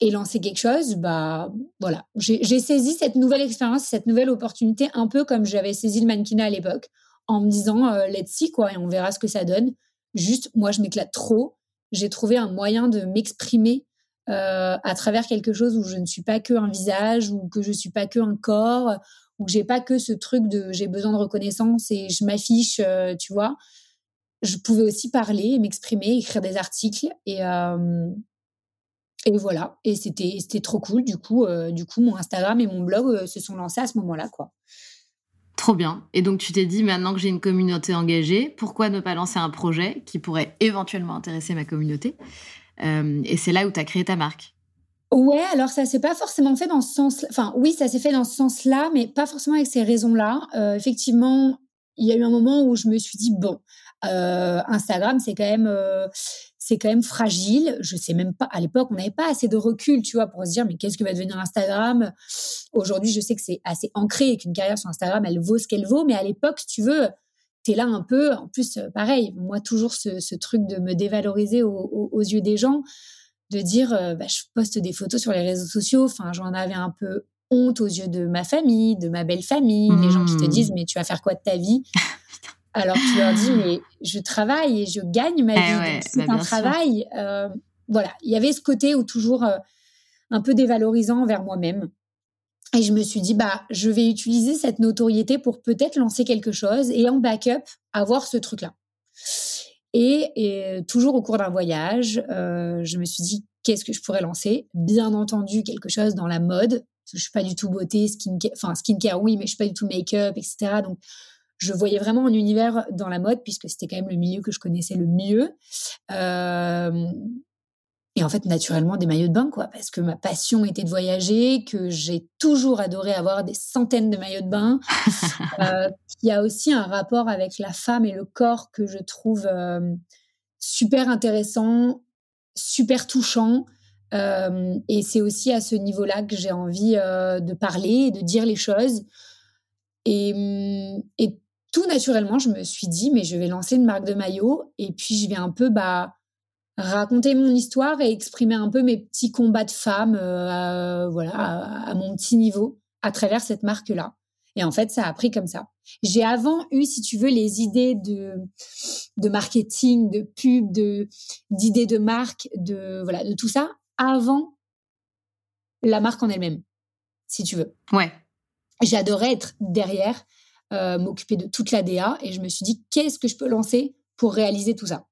[SPEAKER 2] et lancer quelque chose, bah voilà. J'ai saisi cette nouvelle expérience, cette nouvelle opportunité, un peu comme j'avais saisi le mannequinat à l'époque en me disant euh, let's see quoi et on verra ce que ça donne. Juste, moi, je m'éclate trop. J'ai trouvé un moyen de m'exprimer euh, à travers quelque chose où je ne suis pas que un visage ou que je suis pas que un corps ou que j'ai pas que ce truc de j'ai besoin de reconnaissance et je m'affiche, euh, tu vois. Je pouvais aussi parler, m'exprimer, écrire des articles et et voilà. Et c'était trop cool. Du coup, du coup, mon Instagram et mon blog se sont lancés à ce moment-là, quoi.
[SPEAKER 1] Trop bien. Et donc tu t'es dit, maintenant que j'ai une communauté engagée, pourquoi ne pas lancer un projet qui pourrait éventuellement intéresser ma communauté euh, Et c'est là où tu as créé ta marque?
[SPEAKER 2] Ouais, alors ça s'est pas forcément fait dans ce sens. Enfin, oui, ça s'est fait dans ce sens-là, mais pas forcément avec ces raisons-là. Euh, effectivement, il y a eu un moment où je me suis dit bon, euh, Instagram, c'est quand même c'est quand même fragile. Je sais même pas, à l'époque, on n'avait pas assez de recul, tu vois, pour se dire, mais qu'est-ce que va devenir Instagram? Aujourd'hui, je sais que c'est assez ancré et qu'une carrière sur Instagram, elle vaut ce qu'elle vaut, mais à l'époque, si tu veux, tu es là un peu, en plus, pareil, moi, toujours ce, truc de me dévaloriser aux, yeux des gens, de dire, euh, bah, je poste des photos sur les réseaux sociaux, enfin, j'en avais un peu honte aux yeux de ma famille, de ma belle famille, les gens qui te mmh. disent, mais tu vas faire quoi de ta vie? Alors tu leur dis, mais je travaille et je gagne ma eh vie. c'est bah, un travail. Euh, voilà, il y avait ce côté où toujours euh, un peu dévalorisant envers moi-même. Et je me suis dit, bah, je vais utiliser cette notoriété pour peut-être lancer quelque chose et en backup avoir ce truc-là. Et, toujours au cours d'un voyage, euh, je me suis dit, qu'est-ce que je pourrais lancer? Bien entendu, quelque chose dans la mode. Je suis pas du tout beauté, skincare, enfin skincare oui, mais je suis pas du tout make-up, etc. Donc je voyais vraiment un univers dans la mode puisque c'était quand même le milieu que je connaissais le mieux. Euh, et en fait, naturellement, des maillots de bain, quoi, parce que ma passion était de voyager, que j'ai toujours adoré avoir des centaines de maillots de bain. euh, il y a aussi un rapport avec la femme et le corps que je trouve euh, super intéressant, super touchant. Euh, et c'est aussi à ce niveau-là que j'ai envie de parler et de dire les choses. Et, hum, et tout naturellement, je me suis dit, mais je vais lancer une marque de maillots et puis je vais un peu bah, raconter mon histoire et exprimer un peu mes petits combats de femmes euh, voilà, à, mon petit niveau à travers cette marque-là. Et en fait, ça a pris comme ça. J'ai avant eu, si tu veux, les idées de, de marketing, de pub, de, d'idées de marque, de, voilà, de tout ça avant la marque en elle-même, si tu veux.
[SPEAKER 1] Ouais.
[SPEAKER 2] J'adorais être derrière, euh, m'occuper de toute la DA et je me suis dit, qu'est-ce que je peux lancer pour réaliser tout ça?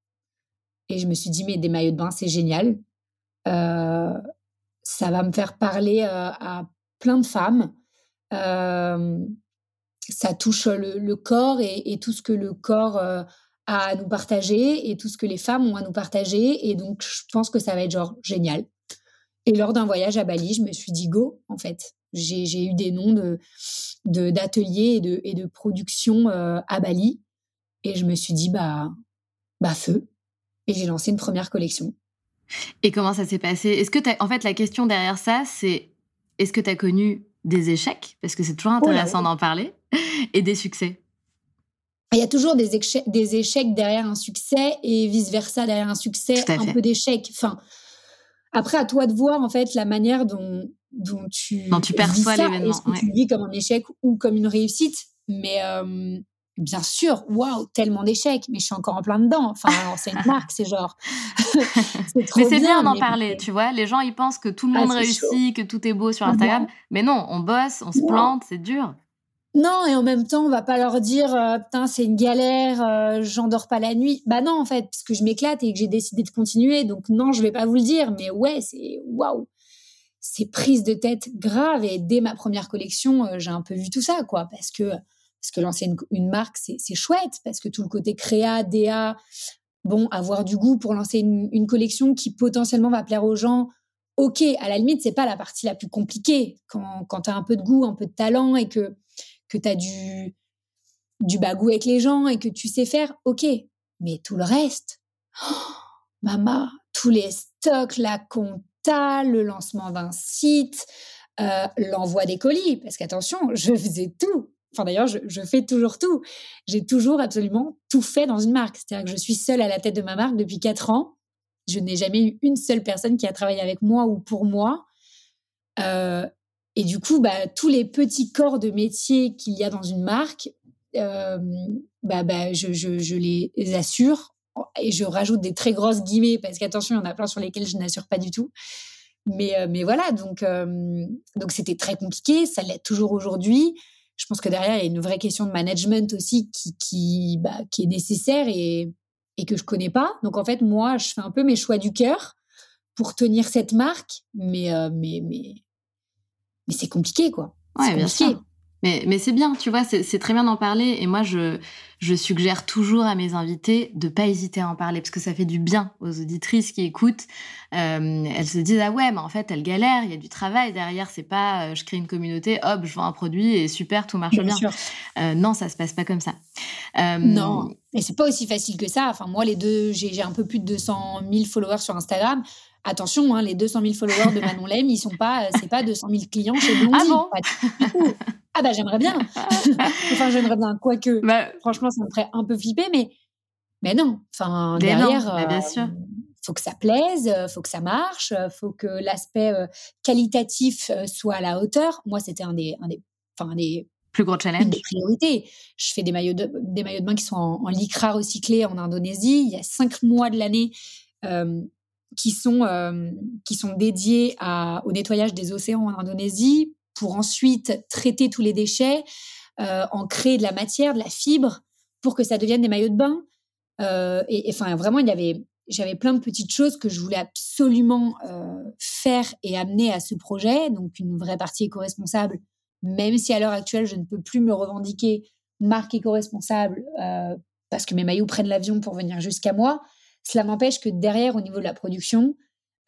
[SPEAKER 2] Et je me suis dit, mais des maillots de bain, c'est génial. Euh, ça va me faire parler euh, à plein de femmes. Ça touche le, corps et, tout ce que le corps a à nous partager et tout ce que les femmes ont à nous partager. Et donc, je pense que ça va être genre génial. Et lors d'un voyage à Bali, je me suis dit go, en fait. J'ai eu des noms de d'ateliers et de, et de production à Bali. Et je me suis dit, bah, bah feu. Et j'ai lancé une première collection.
[SPEAKER 1] Et comment ça s'est passé? Est-ce que en fait la question derrière ça, c'est est-ce que tu as connu des échecs? Parce que c'est toujours oh intéressant d'en parler. Et des succès.
[SPEAKER 2] Il y a toujours des, échecs, des échecs derrière un succès et vice versa derrière un succès, un peu d'échecs. Enfin, après, à toi de voir en fait la manière dont, dont tu,
[SPEAKER 1] tu perçois l'événement. Est-ce
[SPEAKER 2] que tu vis comme un échec ou comme une réussite Mais euh, bien sûr, waouh, tellement d'échecs, mais je suis encore en plein dedans. Enfin, c'est une marque, c'est genre.
[SPEAKER 1] mais c'est bien d'en parler, tu vois. Les gens, ils pensent que tout le ah, monde réussit, que tout est beau sur Instagram. Mais non, on bosse, on se plante, c'est dur.
[SPEAKER 2] Non, et en même temps, on va pas leur dire, euh, putain, c'est une galère, euh, j'endors pas la nuit. Bah non, en fait, parce que je m'éclate et que j'ai décidé de continuer. Donc non, je vais pas vous le dire, mais ouais, c'est waouh. C'est prise de tête grave. Et dès ma première collection, euh, j'ai un peu vu tout ça, quoi. Parce que parce que lancer une, marque, c'est chouette, parce que tout le côté créa, DA, bon, avoir du goût pour lancer une, collection qui potentiellement va plaire aux gens, ok, à la limite, c'est pas la partie la plus compliquée. Quand, quand tu as un peu de goût, un peu de talent et que, que tu as du, du bagou avec les gens et que tu sais faire, ok. Mais tout le reste, maman, tous les stocks, la compta, le lancement d'un site, euh, l'envoi des colis, parce qu'attention, je faisais tout. Enfin, d'ailleurs, je, fais toujours tout. J'ai toujours absolument tout fait dans une marque. C'est-à-dire que je suis seule à la tête de ma marque depuis quatre ans. Je n'ai jamais eu une seule personne qui a travaillé avec moi ou pour moi. Euh, et du coup, bah, tous les petits corps de métier qu'il y a dans une marque, euh, bah, bah, je, les assure. Et je rajoute des très grosses guillemets parce qu'attention, il y en a plein sur lesquels je n'assure pas du tout. Mais, euh, voilà, donc donc c'était très compliqué. Ça l'est toujours aujourd'hui je pense que derrière, il y a une vraie question de management aussi qui, est nécessaire et, que je connais pas. Donc, en fait, moi, je fais un peu mes choix du cœur pour tenir cette marque, euh, mais, mais c'est compliqué, quoi.
[SPEAKER 1] Ouais, bien sûr. Mais, mais c'est bien, tu vois, c'est très bien d'en parler. Et moi, je, je suggère toujours à mes invités de pas hésiter à en parler parce que ça fait du bien aux auditrices qui écoutent. Euh, elles se disent ah ouais, mais en fait, elles galèrent, il y a du travail derrière. C'est pas euh, je crée une communauté, hop, je vends un produit et super, tout marche bien. Euh, non, ça se passe pas comme ça.
[SPEAKER 2] non, et c'est pas aussi facile que ça. Enfin, moi, les deux, j'ai un peu plus de 200 000 followers sur Instagram. Attention, hein, les 200 000 followers de Manon Lem, ils sont pas, c'est pas 200 000 clients chez Blondie. Ah bon ah bah j'aimerais bien. enfin j'aimerais bien, quoique bah, franchement ça me ferait un peu flipper, mais mais non. Enfin derrière,
[SPEAKER 1] bah, bien sûr.
[SPEAKER 2] Euh, faut que ça plaise, euh, faut que ça marche, euh, faut que l'aspect qualitatif soit à la hauteur. Moi c'était un des, un des, enfin des
[SPEAKER 1] Plus gros challenge.
[SPEAKER 2] Des priorités. Je fais des maillots de, des maillots de bain qui sont en, en lycra recyclé en Indonésie. Il y a cinq mois de l'année euh, qui sont euh, qui sont dédiés à, au nettoyage des océans en Indonésie pour ensuite traiter tous les déchets, euh, en créer de la matière, de la fibre pour que ça devienne des maillots de bain. Euh, et enfin vraiment, il y avait j'avais plein de petites choses que je voulais absolument euh, faire et amener à ce projet. Donc une vraie partie éco-responsable, même si à l'heure actuelle je ne peux plus me revendiquer marque éco-responsable euh, parce que mes maillots prennent l'avion pour venir jusqu'à moi. Cela m'empêche que derrière, au niveau de la production,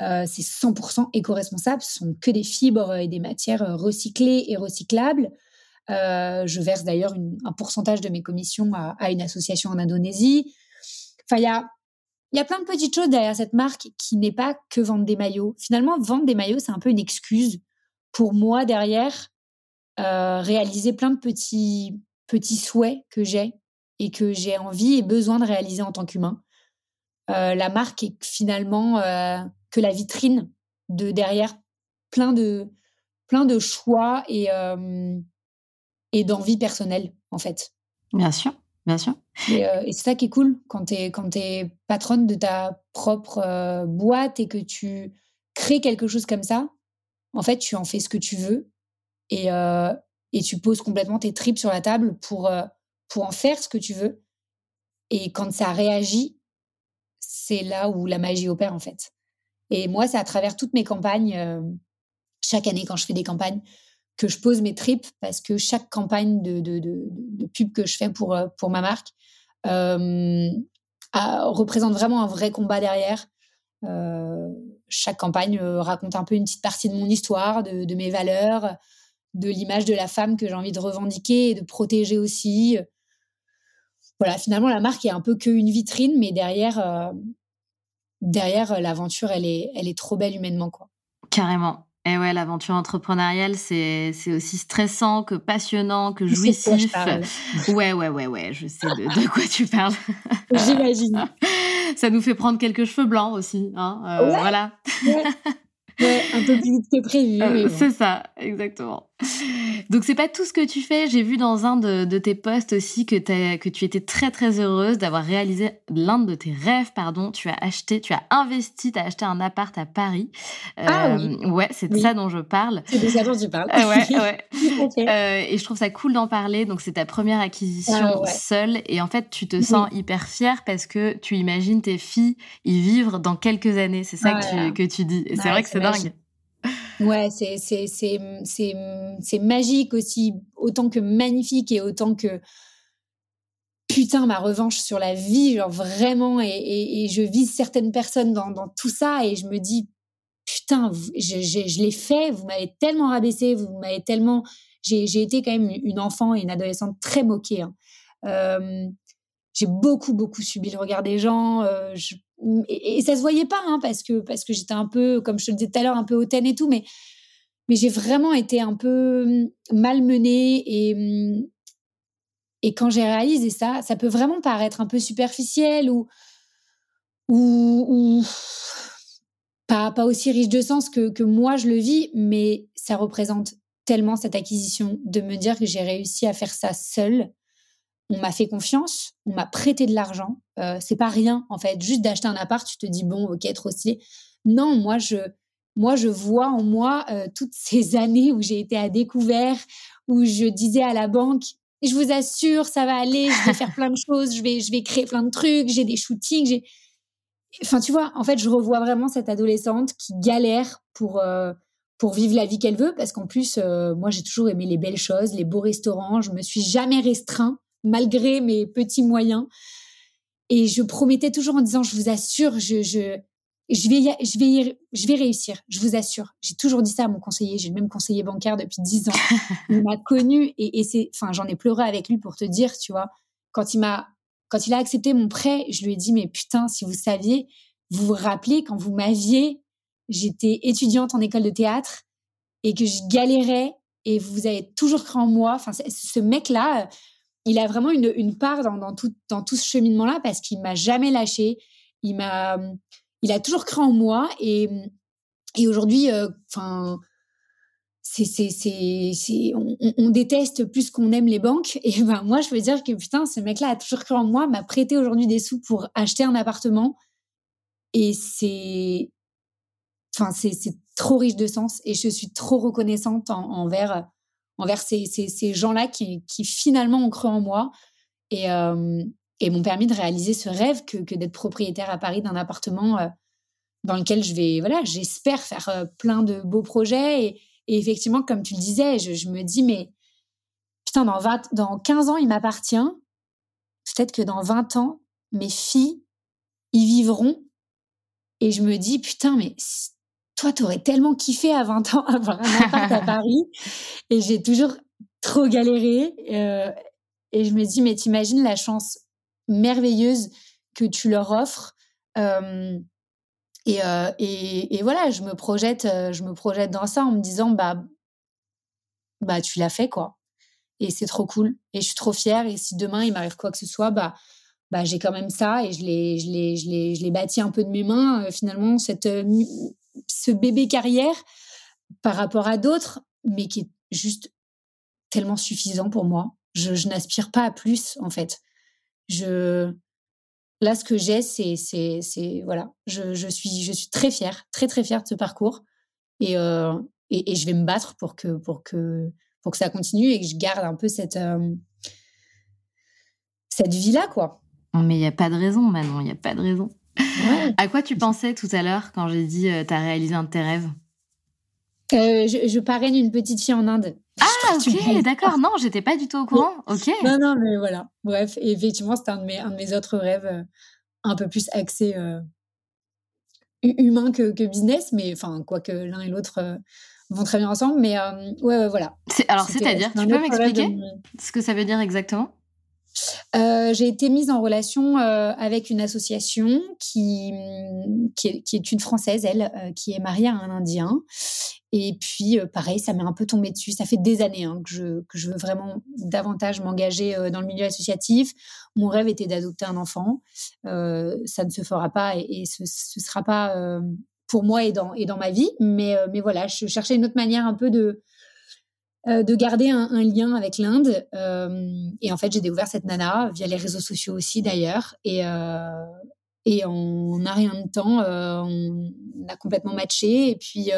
[SPEAKER 2] euh, c'est 100% éco-responsable. Ce sont que des fibres et des matières recyclées et recyclables. Euh, je verse d'ailleurs un pourcentage de mes commissions à, une association en Indonésie. Enfin, il y a, y a plein de petites choses derrière cette marque qui n'est pas que vendre des maillots. Finalement, vendre des maillots, c'est un peu une excuse pour moi derrière euh, réaliser plein de petits, petits souhaits que j'ai et que j'ai envie et besoin de réaliser en tant qu'humain. Euh, la marque est finalement euh, que la vitrine de derrière plein de plein de choix et euh, et d'envie personnelle en fait.
[SPEAKER 1] Bien sûr, bien sûr.
[SPEAKER 2] Et, et c'est ça qui est cool quand tu es quand es patronne de ta propre boîte et que tu crées quelque chose comme ça. En fait, tu en fais ce que tu veux et et tu poses complètement tes tripes sur la table pour pour en faire ce que tu veux. Et quand ça réagit, c'est là où la magie opère en fait. Et moi, c'est à travers toutes mes campagnes, euh, chaque année quand je fais des campagnes, que je pose mes tripes parce que chaque campagne de, pub que je fais pour, euh, ma marque euh, représente vraiment un vrai combat derrière. Chaque campagne raconte un peu une petite partie de mon histoire, de mes valeurs, de l'image de la femme que j'ai envie de revendiquer et de protéger aussi voilà, finalement, la marque est un peu qu'une vitrine, mais derrière, euh, derrière euh, l'aventure, elle est, elle est trop belle humainement, quoi.
[SPEAKER 1] Carrément. Et ouais, l'aventure entrepreneuriale, c'est, c'est aussi stressant que passionnant, que jouissif. Ouais, ouais, ouais, ouais, je sais de, de quoi tu parles.
[SPEAKER 2] J'imagine.
[SPEAKER 1] Ça nous fait prendre quelques cheveux blancs aussi, hein. Euh,
[SPEAKER 2] ouais.
[SPEAKER 1] Voilà.
[SPEAKER 2] Ouais. Ouais, un peu plus vite que prévu.
[SPEAKER 1] Euh,
[SPEAKER 2] bon.
[SPEAKER 1] C'est ça, exactement. Donc c'est pas tout ce que tu fais. J'ai vu dans un de, de tes posts aussi que, que tu étais très très heureuse d'avoir réalisé l'un de tes rêves. Pardon, tu as acheté, tu as investi, tu as acheté un appart à Paris.
[SPEAKER 2] Ah oui.
[SPEAKER 1] Euh, ouais, c'est de
[SPEAKER 2] Oui.
[SPEAKER 1] ça dont je parle.
[SPEAKER 2] C'est de ça dont tu parles.
[SPEAKER 1] Euh, ouais. Euh, et je trouve ça cool d'en parler. Donc, c'est ta première acquisition
[SPEAKER 2] Ah ouais.
[SPEAKER 1] seule. Et en fait, tu te
[SPEAKER 2] Oui.
[SPEAKER 1] sens hyper fière parce que tu imagines tes filles y vivre dans quelques années. C'est ça que, tu, que tu dis. Et c'est vrai que
[SPEAKER 2] c'est
[SPEAKER 1] dingue.
[SPEAKER 2] Ouais, c'est c'est c'est c'est c'est magique aussi, autant que magnifique et autant que putain ma revanche sur la vie, genre vraiment et, et, je vise certaines personnes dans tout ça et je me dis putain, je je, l'ai fait, vous m'avez tellement rabaissé, vous m'avez tellement j'ai j'ai été quand même une enfant et une adolescente très moquée. hein. Euh, j'ai beaucoup beaucoup subi le regard des gens euh, et, et ça se voyait pas hein, parce que parce que j'étais un peu comme je te le disais tout à l'heure un peu hautaine et tout mais mais j'ai vraiment été un peu hum, malmenée et hum, et quand j'ai réalisé ça ça peut vraiment paraître un peu superficiel ou ou, ou pas pas aussi riche de sens que que moi je le vis mais ça représente tellement cette acquisition de me dire que j'ai réussi à faire ça seule on m'a fait confiance, on m'a prêté de l'argent. Euh, c'est pas rien en fait, juste d'acheter un appart, tu te dis bon, ok, trop stylé. Non, moi je, moi je vois en moi euh, toutes ces années où j'ai été à découvert, où je disais à la banque, je vous assure, ça va aller, je vais faire plein de choses, je vais, je vais créer plein de trucs, j'ai des shootings, j'ai. Enfin, tu vois, en fait, je revois vraiment cette adolescente qui galère pour euh, pour vivre la vie qu'elle veut, parce qu'en plus, euh, moi, j'ai toujours aimé les belles choses, les beaux restaurants. Je me suis jamais restreint malgré mes petits moyens. Et je promettais toujours en disant, je vous assure, je, je, je vais, y- je vais, je vais réussir. Je vous assure. J'ai toujours dit ça à mon conseiller. J'ai le même conseiller bancaire depuis dix ans. Il m'a connu et, et c'est, enfin, j'en ai pleuré avec lui pour te dire, tu vois, quand il m'a, quand il a accepté mon prêt, je lui ai dit, mais putain, si vous saviez, vous vous rappelez quand vous m'aviez, j'étais étudiante en école de théâtre et que je galérais et vous avez toujours cru en moi. Enfin, ce mec-là, il a vraiment une, une part dans, tout, dans tout ce cheminement-là parce qu'il m'a jamais lâché. Il m'a, il a toujours cru en moi et, et aujourd'hui, euh, enfin, c'est c'est c'est on, on, déteste plus qu'on aime les banques et ben moi je veux dire que putain ce mec là a toujours cru en moi m'a prêté aujourd'hui des sous pour acheter un appartement et c'est enfin c'est c'est trop riche de sens et je suis trop reconnaissante envers envers ces, ces, ces gens là qui qui finalement ont cru en moi et euh, et m'ont permis de réaliser ce rêve que que d'être propriétaire à Paris d'un appartement euh, dans lequel je vais voilà j'espère faire euh, plein de beaux projets et et effectivement, comme tu le disais, je, me dis, mais putain, dans, 20, dans 15 ans, il m'appartient. Peut-être que dans 20 ans, mes filles y vivront. Et je me dis, putain, mais toi, t'aurais tellement kiffé à 20 ans avoir un appart à Paris. Et j'ai toujours trop galéré. Euh, et je me dis, mais t'imagines la chance merveilleuse que tu leur offres. Euh, et, euh, et, et, voilà, je me projette, je me projette dans ça en me disant bah bah tu l'as fait quoi. Et c'est trop cool. Et je suis trop fière. Et si demain il m'arrive quoi que ce soit, bah bah j'ai quand même ça et je l'ai je l'ai je l'ai je l'ai bâti un peu de mes mains euh, finalement cette ce bébé carrière par rapport à d'autres, mais qui est juste tellement suffisant pour moi. Je, n'aspire pas à plus en fait. Je Là, ce que j'ai, c'est, c'est, c'est voilà, je, je, suis, je suis très fière, très très fière de ce parcours, et, euh, et, et, je vais me battre pour que pour que pour que ça continue et que je garde un peu cette euh, cette vie là, quoi.
[SPEAKER 1] Mais il n'y a pas de raison, Manon, il n'y a pas de raison. À quoi tu pensais tout à l'heure quand j'ai dit euh, tu as réalisé un de tes rêves?
[SPEAKER 2] Euh, je, je, parraine une petite fille en Inde.
[SPEAKER 1] Ah, ok, d'accord. Non, j'étais pas du tout au courant. Ok.
[SPEAKER 2] Non, non, mais voilà. Bref, et effectivement, c'était un, de mes, un de mes autres rêves, euh, un peu plus axé humain que, que, business, mais enfin, quoique l'un et l'autre vont très bien ensemble. Mais ouais, ouais, voilà.
[SPEAKER 1] Alors, c'est-à-dire, tu peux m'expliquer ce que ça veut dire exactement?
[SPEAKER 2] J'ai été mise en relation avec une association qui, est, qui est une française, elle, qui est mariée à un Indien et puis, euh, pareil, ça m'est un peu tombé dessus. Ça fait des années hein, que, je, que je veux vraiment davantage m'engager euh, dans le milieu associatif. Mon rêve était d'adopter un enfant. Euh, ça ne se fera pas et, ce ne sera pas euh, pour moi et dans, et dans ma vie. Mais, euh, mais voilà, je cherchais une autre manière un peu de, de garder un, un lien avec l'Inde. et en fait, j'ai découvert cette nana via les réseaux sociaux aussi d'ailleurs. Et, et en n'a rien de temps, on a complètement matché. Et puis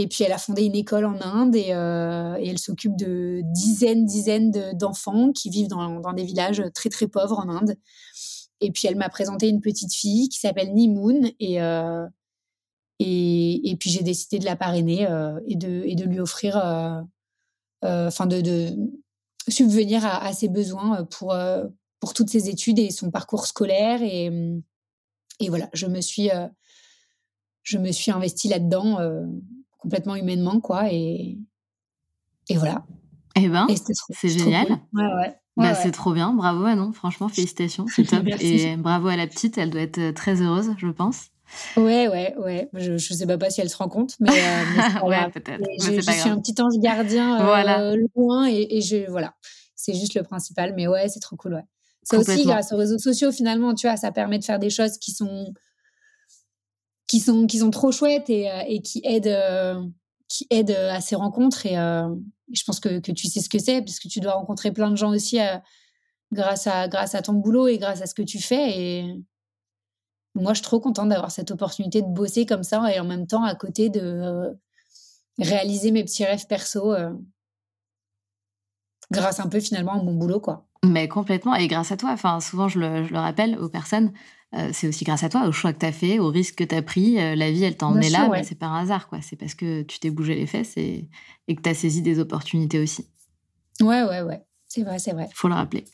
[SPEAKER 2] et puis elle a fondé une école en Inde et, euh, elle s'occupe de dizaines, dizaines d'enfants qui vivent dans, des villages très très pauvres en Inde. Et puis elle m'a présenté une petite fille qui s'appelle Nimoun et euh, et, et, puis j'ai décidé de la parrainer euh, et de et de lui offrir, euh, euh, enfin de, de, subvenir à, à, ses besoins pour pour toutes ses études et son parcours scolaire et et voilà je me suis je me suis investie là-dedans complètement humainement, quoi. Et, et voilà.
[SPEAKER 1] Eh ben, c'est génial. Ouais, ouais. Bah, c'est trop bien. Bravo, Manon. Franchement, félicitations. C'est top. et bravo à la petite. Elle doit être très heureuse, je pense.
[SPEAKER 2] Ouais, ouais, ouais. Je, je sais pas si elle se rend compte, mais, euh,
[SPEAKER 1] ouais, peut-être.
[SPEAKER 2] Je, suis un petit ange gardien euh, voilà. loin et, et, je voilà. C'est juste le principal, mais ouais, c'est trop cool, ouais. Ça aussi, grâce aux réseaux sociaux, finalement, tu vois, ça permet de faire des choses qui sont qui sont qui sont trop chouettes et, euh, et qui aident euh, qui aident à ces rencontres et je pense que, que tu sais ce que c'est parce que tu dois rencontrer plein de gens aussi grâce à grâce à ton boulot et grâce à ce que tu fais et moi je suis trop contente d'avoir cette opportunité de bosser comme ça et en même temps à côté de réaliser mes petits rêves perso grâce un peu finalement à mon boulot quoi.
[SPEAKER 1] Mais complètement et grâce à toi enfin souvent je le, je le rappelle aux personnes euh, c'est aussi grâce à toi, au choix que tu as fait, au risque que tu as pris. Euh, la vie, elle t'a emmené là, mais c'est par hasard, quoi. C'est parce que tu t'es bougé les fesses et, et que tu as saisi des opportunités aussi.
[SPEAKER 2] Ouais, ouais, ouais. C'est vrai, c'est vrai.
[SPEAKER 1] Faut le rappeler.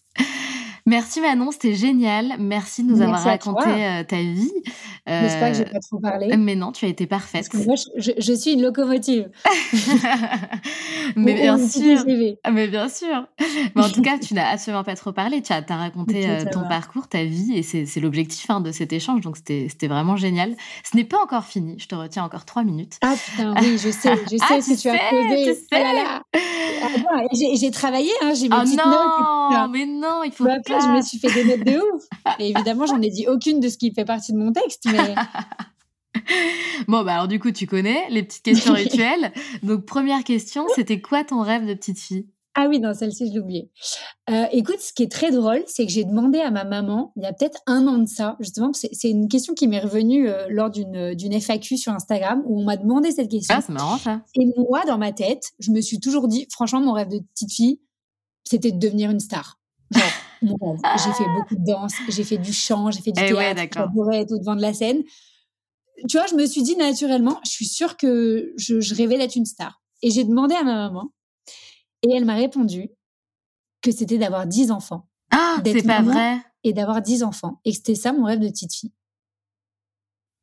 [SPEAKER 1] Merci Manon, c'était génial. Merci de nous avoir raconté euh, ta vie.
[SPEAKER 2] Euh, J'espère que j'ai pas trop parlé.
[SPEAKER 1] Mais non, tu as été parfaite.
[SPEAKER 2] Parce que moi, je, je, suis une locomotive.
[SPEAKER 1] mais, bien sûr. mais bien sûr. Mais en tout cas, tu n'as absolument pas trop parlé. Tu as, as raconté euh, ton parcours, ta vie, et c'est l'objectif hein, de cet échange. Donc, c'était vraiment génial. Ce n'est pas encore fini. Je te retiens encore trois minutes.
[SPEAKER 2] Ah putain, oui, je sais. Je ah, sais ah, ce que tu, as fait. Tu sais. Ah, j'ai travaillé, hein, j'ai mes oh petites
[SPEAKER 1] non,
[SPEAKER 2] notes.
[SPEAKER 1] mais non, il faut pas
[SPEAKER 2] je me suis fait des notes de ouf. Et évidemment, j'en ai dit aucune de ce qui fait partie de mon texte, mais.
[SPEAKER 1] bon, bah alors du coup, tu connais les petites questions rituelles. Donc, première question, c'était quoi ton rêve de petite fille?
[SPEAKER 2] Ah oui, non, celle-ci, je l'ai oubliée. Euh, écoute, ce qui est très drôle, c'est que j'ai demandé à ma maman, il y a peut-être un an de ça, justement, c'est une question qui m'est revenue euh, lors d'une FAQ sur Instagram, où on m'a demandé cette question.
[SPEAKER 1] Ah, c'est marrant ça.
[SPEAKER 2] Et moi, dans ma tête, je me suis toujours dit, franchement, mon rêve de petite fille, c'était de devenir une star. Genre, j'ai fait beaucoup de danse, j'ai fait du chant, j'ai fait du eh théâtre, ouais, être au devant de la scène. Tu vois, je me suis dit naturellement, je suis sûre que je, je rêvais d'être une star. Et j'ai demandé à ma maman, et elle m'a répondu que c'était d'avoir 10 enfants.
[SPEAKER 1] Ah, c'est pas vrai.
[SPEAKER 2] Et d'avoir 10 enfants. Et que c'était ça mon rêve de petite fille.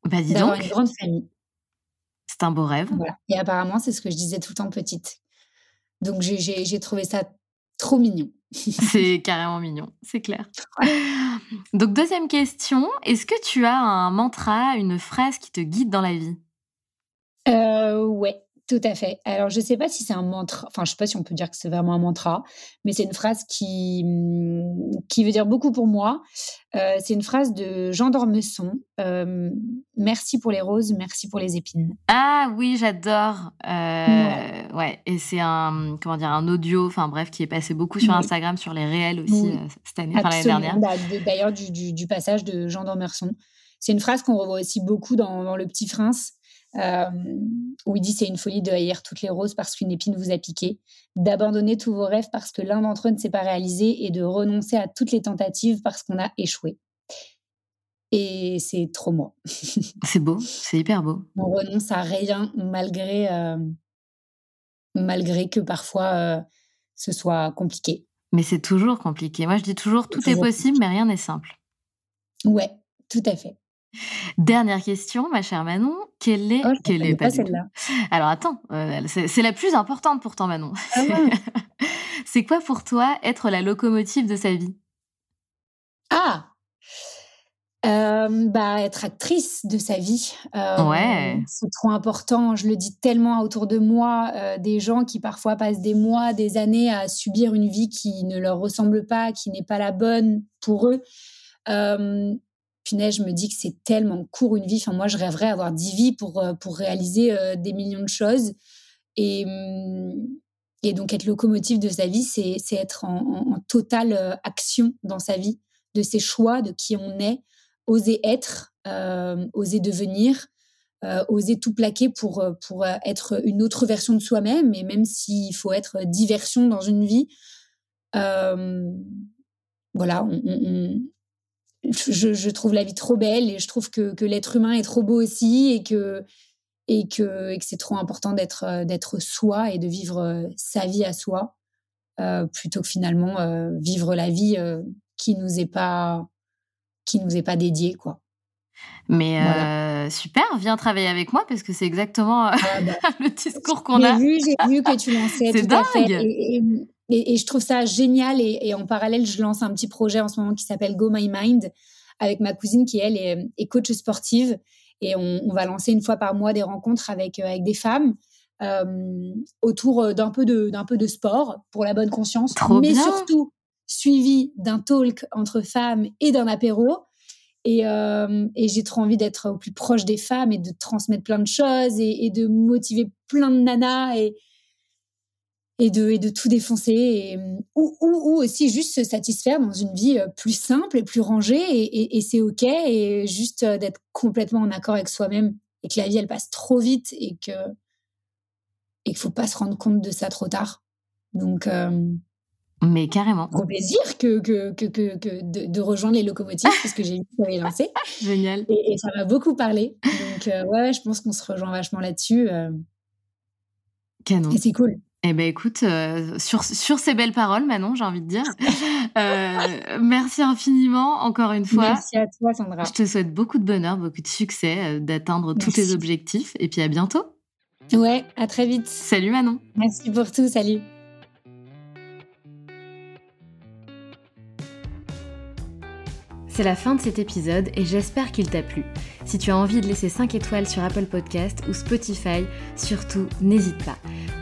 [SPEAKER 1] Bah dis
[SPEAKER 2] D'avoir une grande famille.
[SPEAKER 1] C'est un beau rêve.
[SPEAKER 2] Voilà. Et apparemment, c'est ce que je disais tout le temps petite. Donc j'ai trouvé ça trop mignon.
[SPEAKER 1] c'est carrément mignon, c'est clair. Donc deuxième question, est-ce que tu as un mantra, une phrase qui te guide dans la vie?
[SPEAKER 2] Euh, Ouais, tout à fait. Alors, je ne sais pas si c'est un mantra, enfin, je ne sais pas si on peut dire que c'est vraiment un mantra, mais c'est une phrase qui, mmh, qui veut dire beaucoup pour moi. Euh, c'est une phrase de Jean d'Ormesson. Euh, merci pour les roses, merci pour les épines.
[SPEAKER 1] Ah oui, j'adore. Euh, ouais. et c'est un, comment dire, un audio, enfin bref, qui est passé beaucoup sur Instagram, sur les réels aussi cette année, enfin l'année dernière.
[SPEAKER 2] Bah, d'ailleurs, du, du, passage de Jean d'Ormesson. C'est une phrase qu'on revoit aussi beaucoup dans, dans Le Petit Prince. Euh, où il dit c'est une folie de haïr toutes les roses parce qu'une épine vous a piqué, d'abandonner tous vos rêves parce que l'un d'entre eux ne s'est pas réalisé et de renoncer à toutes les tentatives parce qu'on a échoué. Et c'est trop moi.
[SPEAKER 1] c'est beau, c'est hyper beau.
[SPEAKER 2] On renonce à rien malgré, euh, malgré que parfois euh, ce soit compliqué.
[SPEAKER 1] Mais c'est toujours compliqué. Moi, je dis toujours tout est possible, mais rien n'est simple.
[SPEAKER 2] Ouais, tout à fait.
[SPEAKER 1] Dernière question, ma chère Manon. Quelle est,
[SPEAKER 2] oh,
[SPEAKER 1] quelle
[SPEAKER 2] est pas, celle-là
[SPEAKER 1] Alors attends, euh, c'est la plus importante pourtant, Manon. Ah c'est quoi pour toi être la locomotive de sa vie?
[SPEAKER 2] Ah euh, bah, être actrice de sa vie.
[SPEAKER 1] Euh, ouais.
[SPEAKER 2] C'est trop important. Je le dis tellement autour de moi, des gens qui parfois passent des mois, des années à subir une vie qui ne leur ressemble pas, qui n'est pas la bonne pour eux punaise, je me dis que c'est tellement court une vie. Enfin, moi, je rêverais avoir dix vies pour, euh, pour réaliser euh, des millions de choses. Et, hum, et donc, être locomotive de sa vie, c'est être en, totale euh, action dans sa vie, de ses choix, de qui on est, oser être, oser devenir, oser tout plaquer pour, pour être une autre version de soi-même. Et même s'il faut être diversion dans une vie, voilà, on, je, trouve la vie trop belle et je trouve que, l'être humain est trop beau aussi et que, et que, c'est trop important d'être, euh, d'être soi et de vivre euh, sa vie à soi euh, plutôt que finalement vivre la vie qui nous est pas qui nous est pas dédiée quoi.
[SPEAKER 1] Mais super, viens travailler avec moi parce que c'est exactement ah bah, le discours qu'on a.
[SPEAKER 2] Vu, j'ai vu que tu lançais.
[SPEAKER 1] c'est
[SPEAKER 2] dingue. Et, je trouve ça génial. Et, en parallèle, je lance un petit projet en ce moment qui s'appelle Go My Mind avec ma cousine qui, elle, est, coach sportive. Et on, va lancer une fois par mois des rencontres avec, euh, avec des femmes euh, autour euh, d'un peu, de, d'un peu de sport pour la bonne conscience. mais surtout suivi d'un talk entre femmes et d'un apéro. Et, et j'ai trop envie d'être au plus proche des femmes et de transmettre plein de choses et, et de motiver plein de nanas. Et, et de, et de tout défoncer, et, ou, ou, aussi juste se satisfaire dans une vie euh, plus simple et plus rangée, et, et, c'est OK, et juste euh, d'être complètement en accord avec soi-même, et que la vie, elle passe trop vite, et que et qu'il faut pas se rendre compte de ça trop tard. Donc, euh,
[SPEAKER 1] mais carrément.
[SPEAKER 2] Gros plaisir que, que, que, que de, rejoindre les locomotives, parce que j'ai vu que tu lancé.
[SPEAKER 1] Génial.
[SPEAKER 2] Et, ça m'a beaucoup parlé. Donc, ouais, je pense qu'on se rejoint vachement là-dessus.
[SPEAKER 1] Canon.
[SPEAKER 2] Et c'est cool.
[SPEAKER 1] Eh ben écoute, euh, sur, sur ces belles paroles, Manon, j'ai envie de dire, euh, merci infiniment encore une fois.
[SPEAKER 2] Merci à toi, Sandra.
[SPEAKER 1] Je te souhaite beaucoup de bonheur, beaucoup de succès, euh, d'atteindre tous tes objectifs, et puis à bientôt.
[SPEAKER 2] Ouais, à très vite.
[SPEAKER 1] Salut Manon.
[SPEAKER 2] Merci pour tout, salut.
[SPEAKER 1] C'est la fin de cet épisode et j'espère qu'il t'a plu. Si tu as envie de laisser 5 étoiles sur Apple Podcast ou Spotify, surtout n'hésite pas.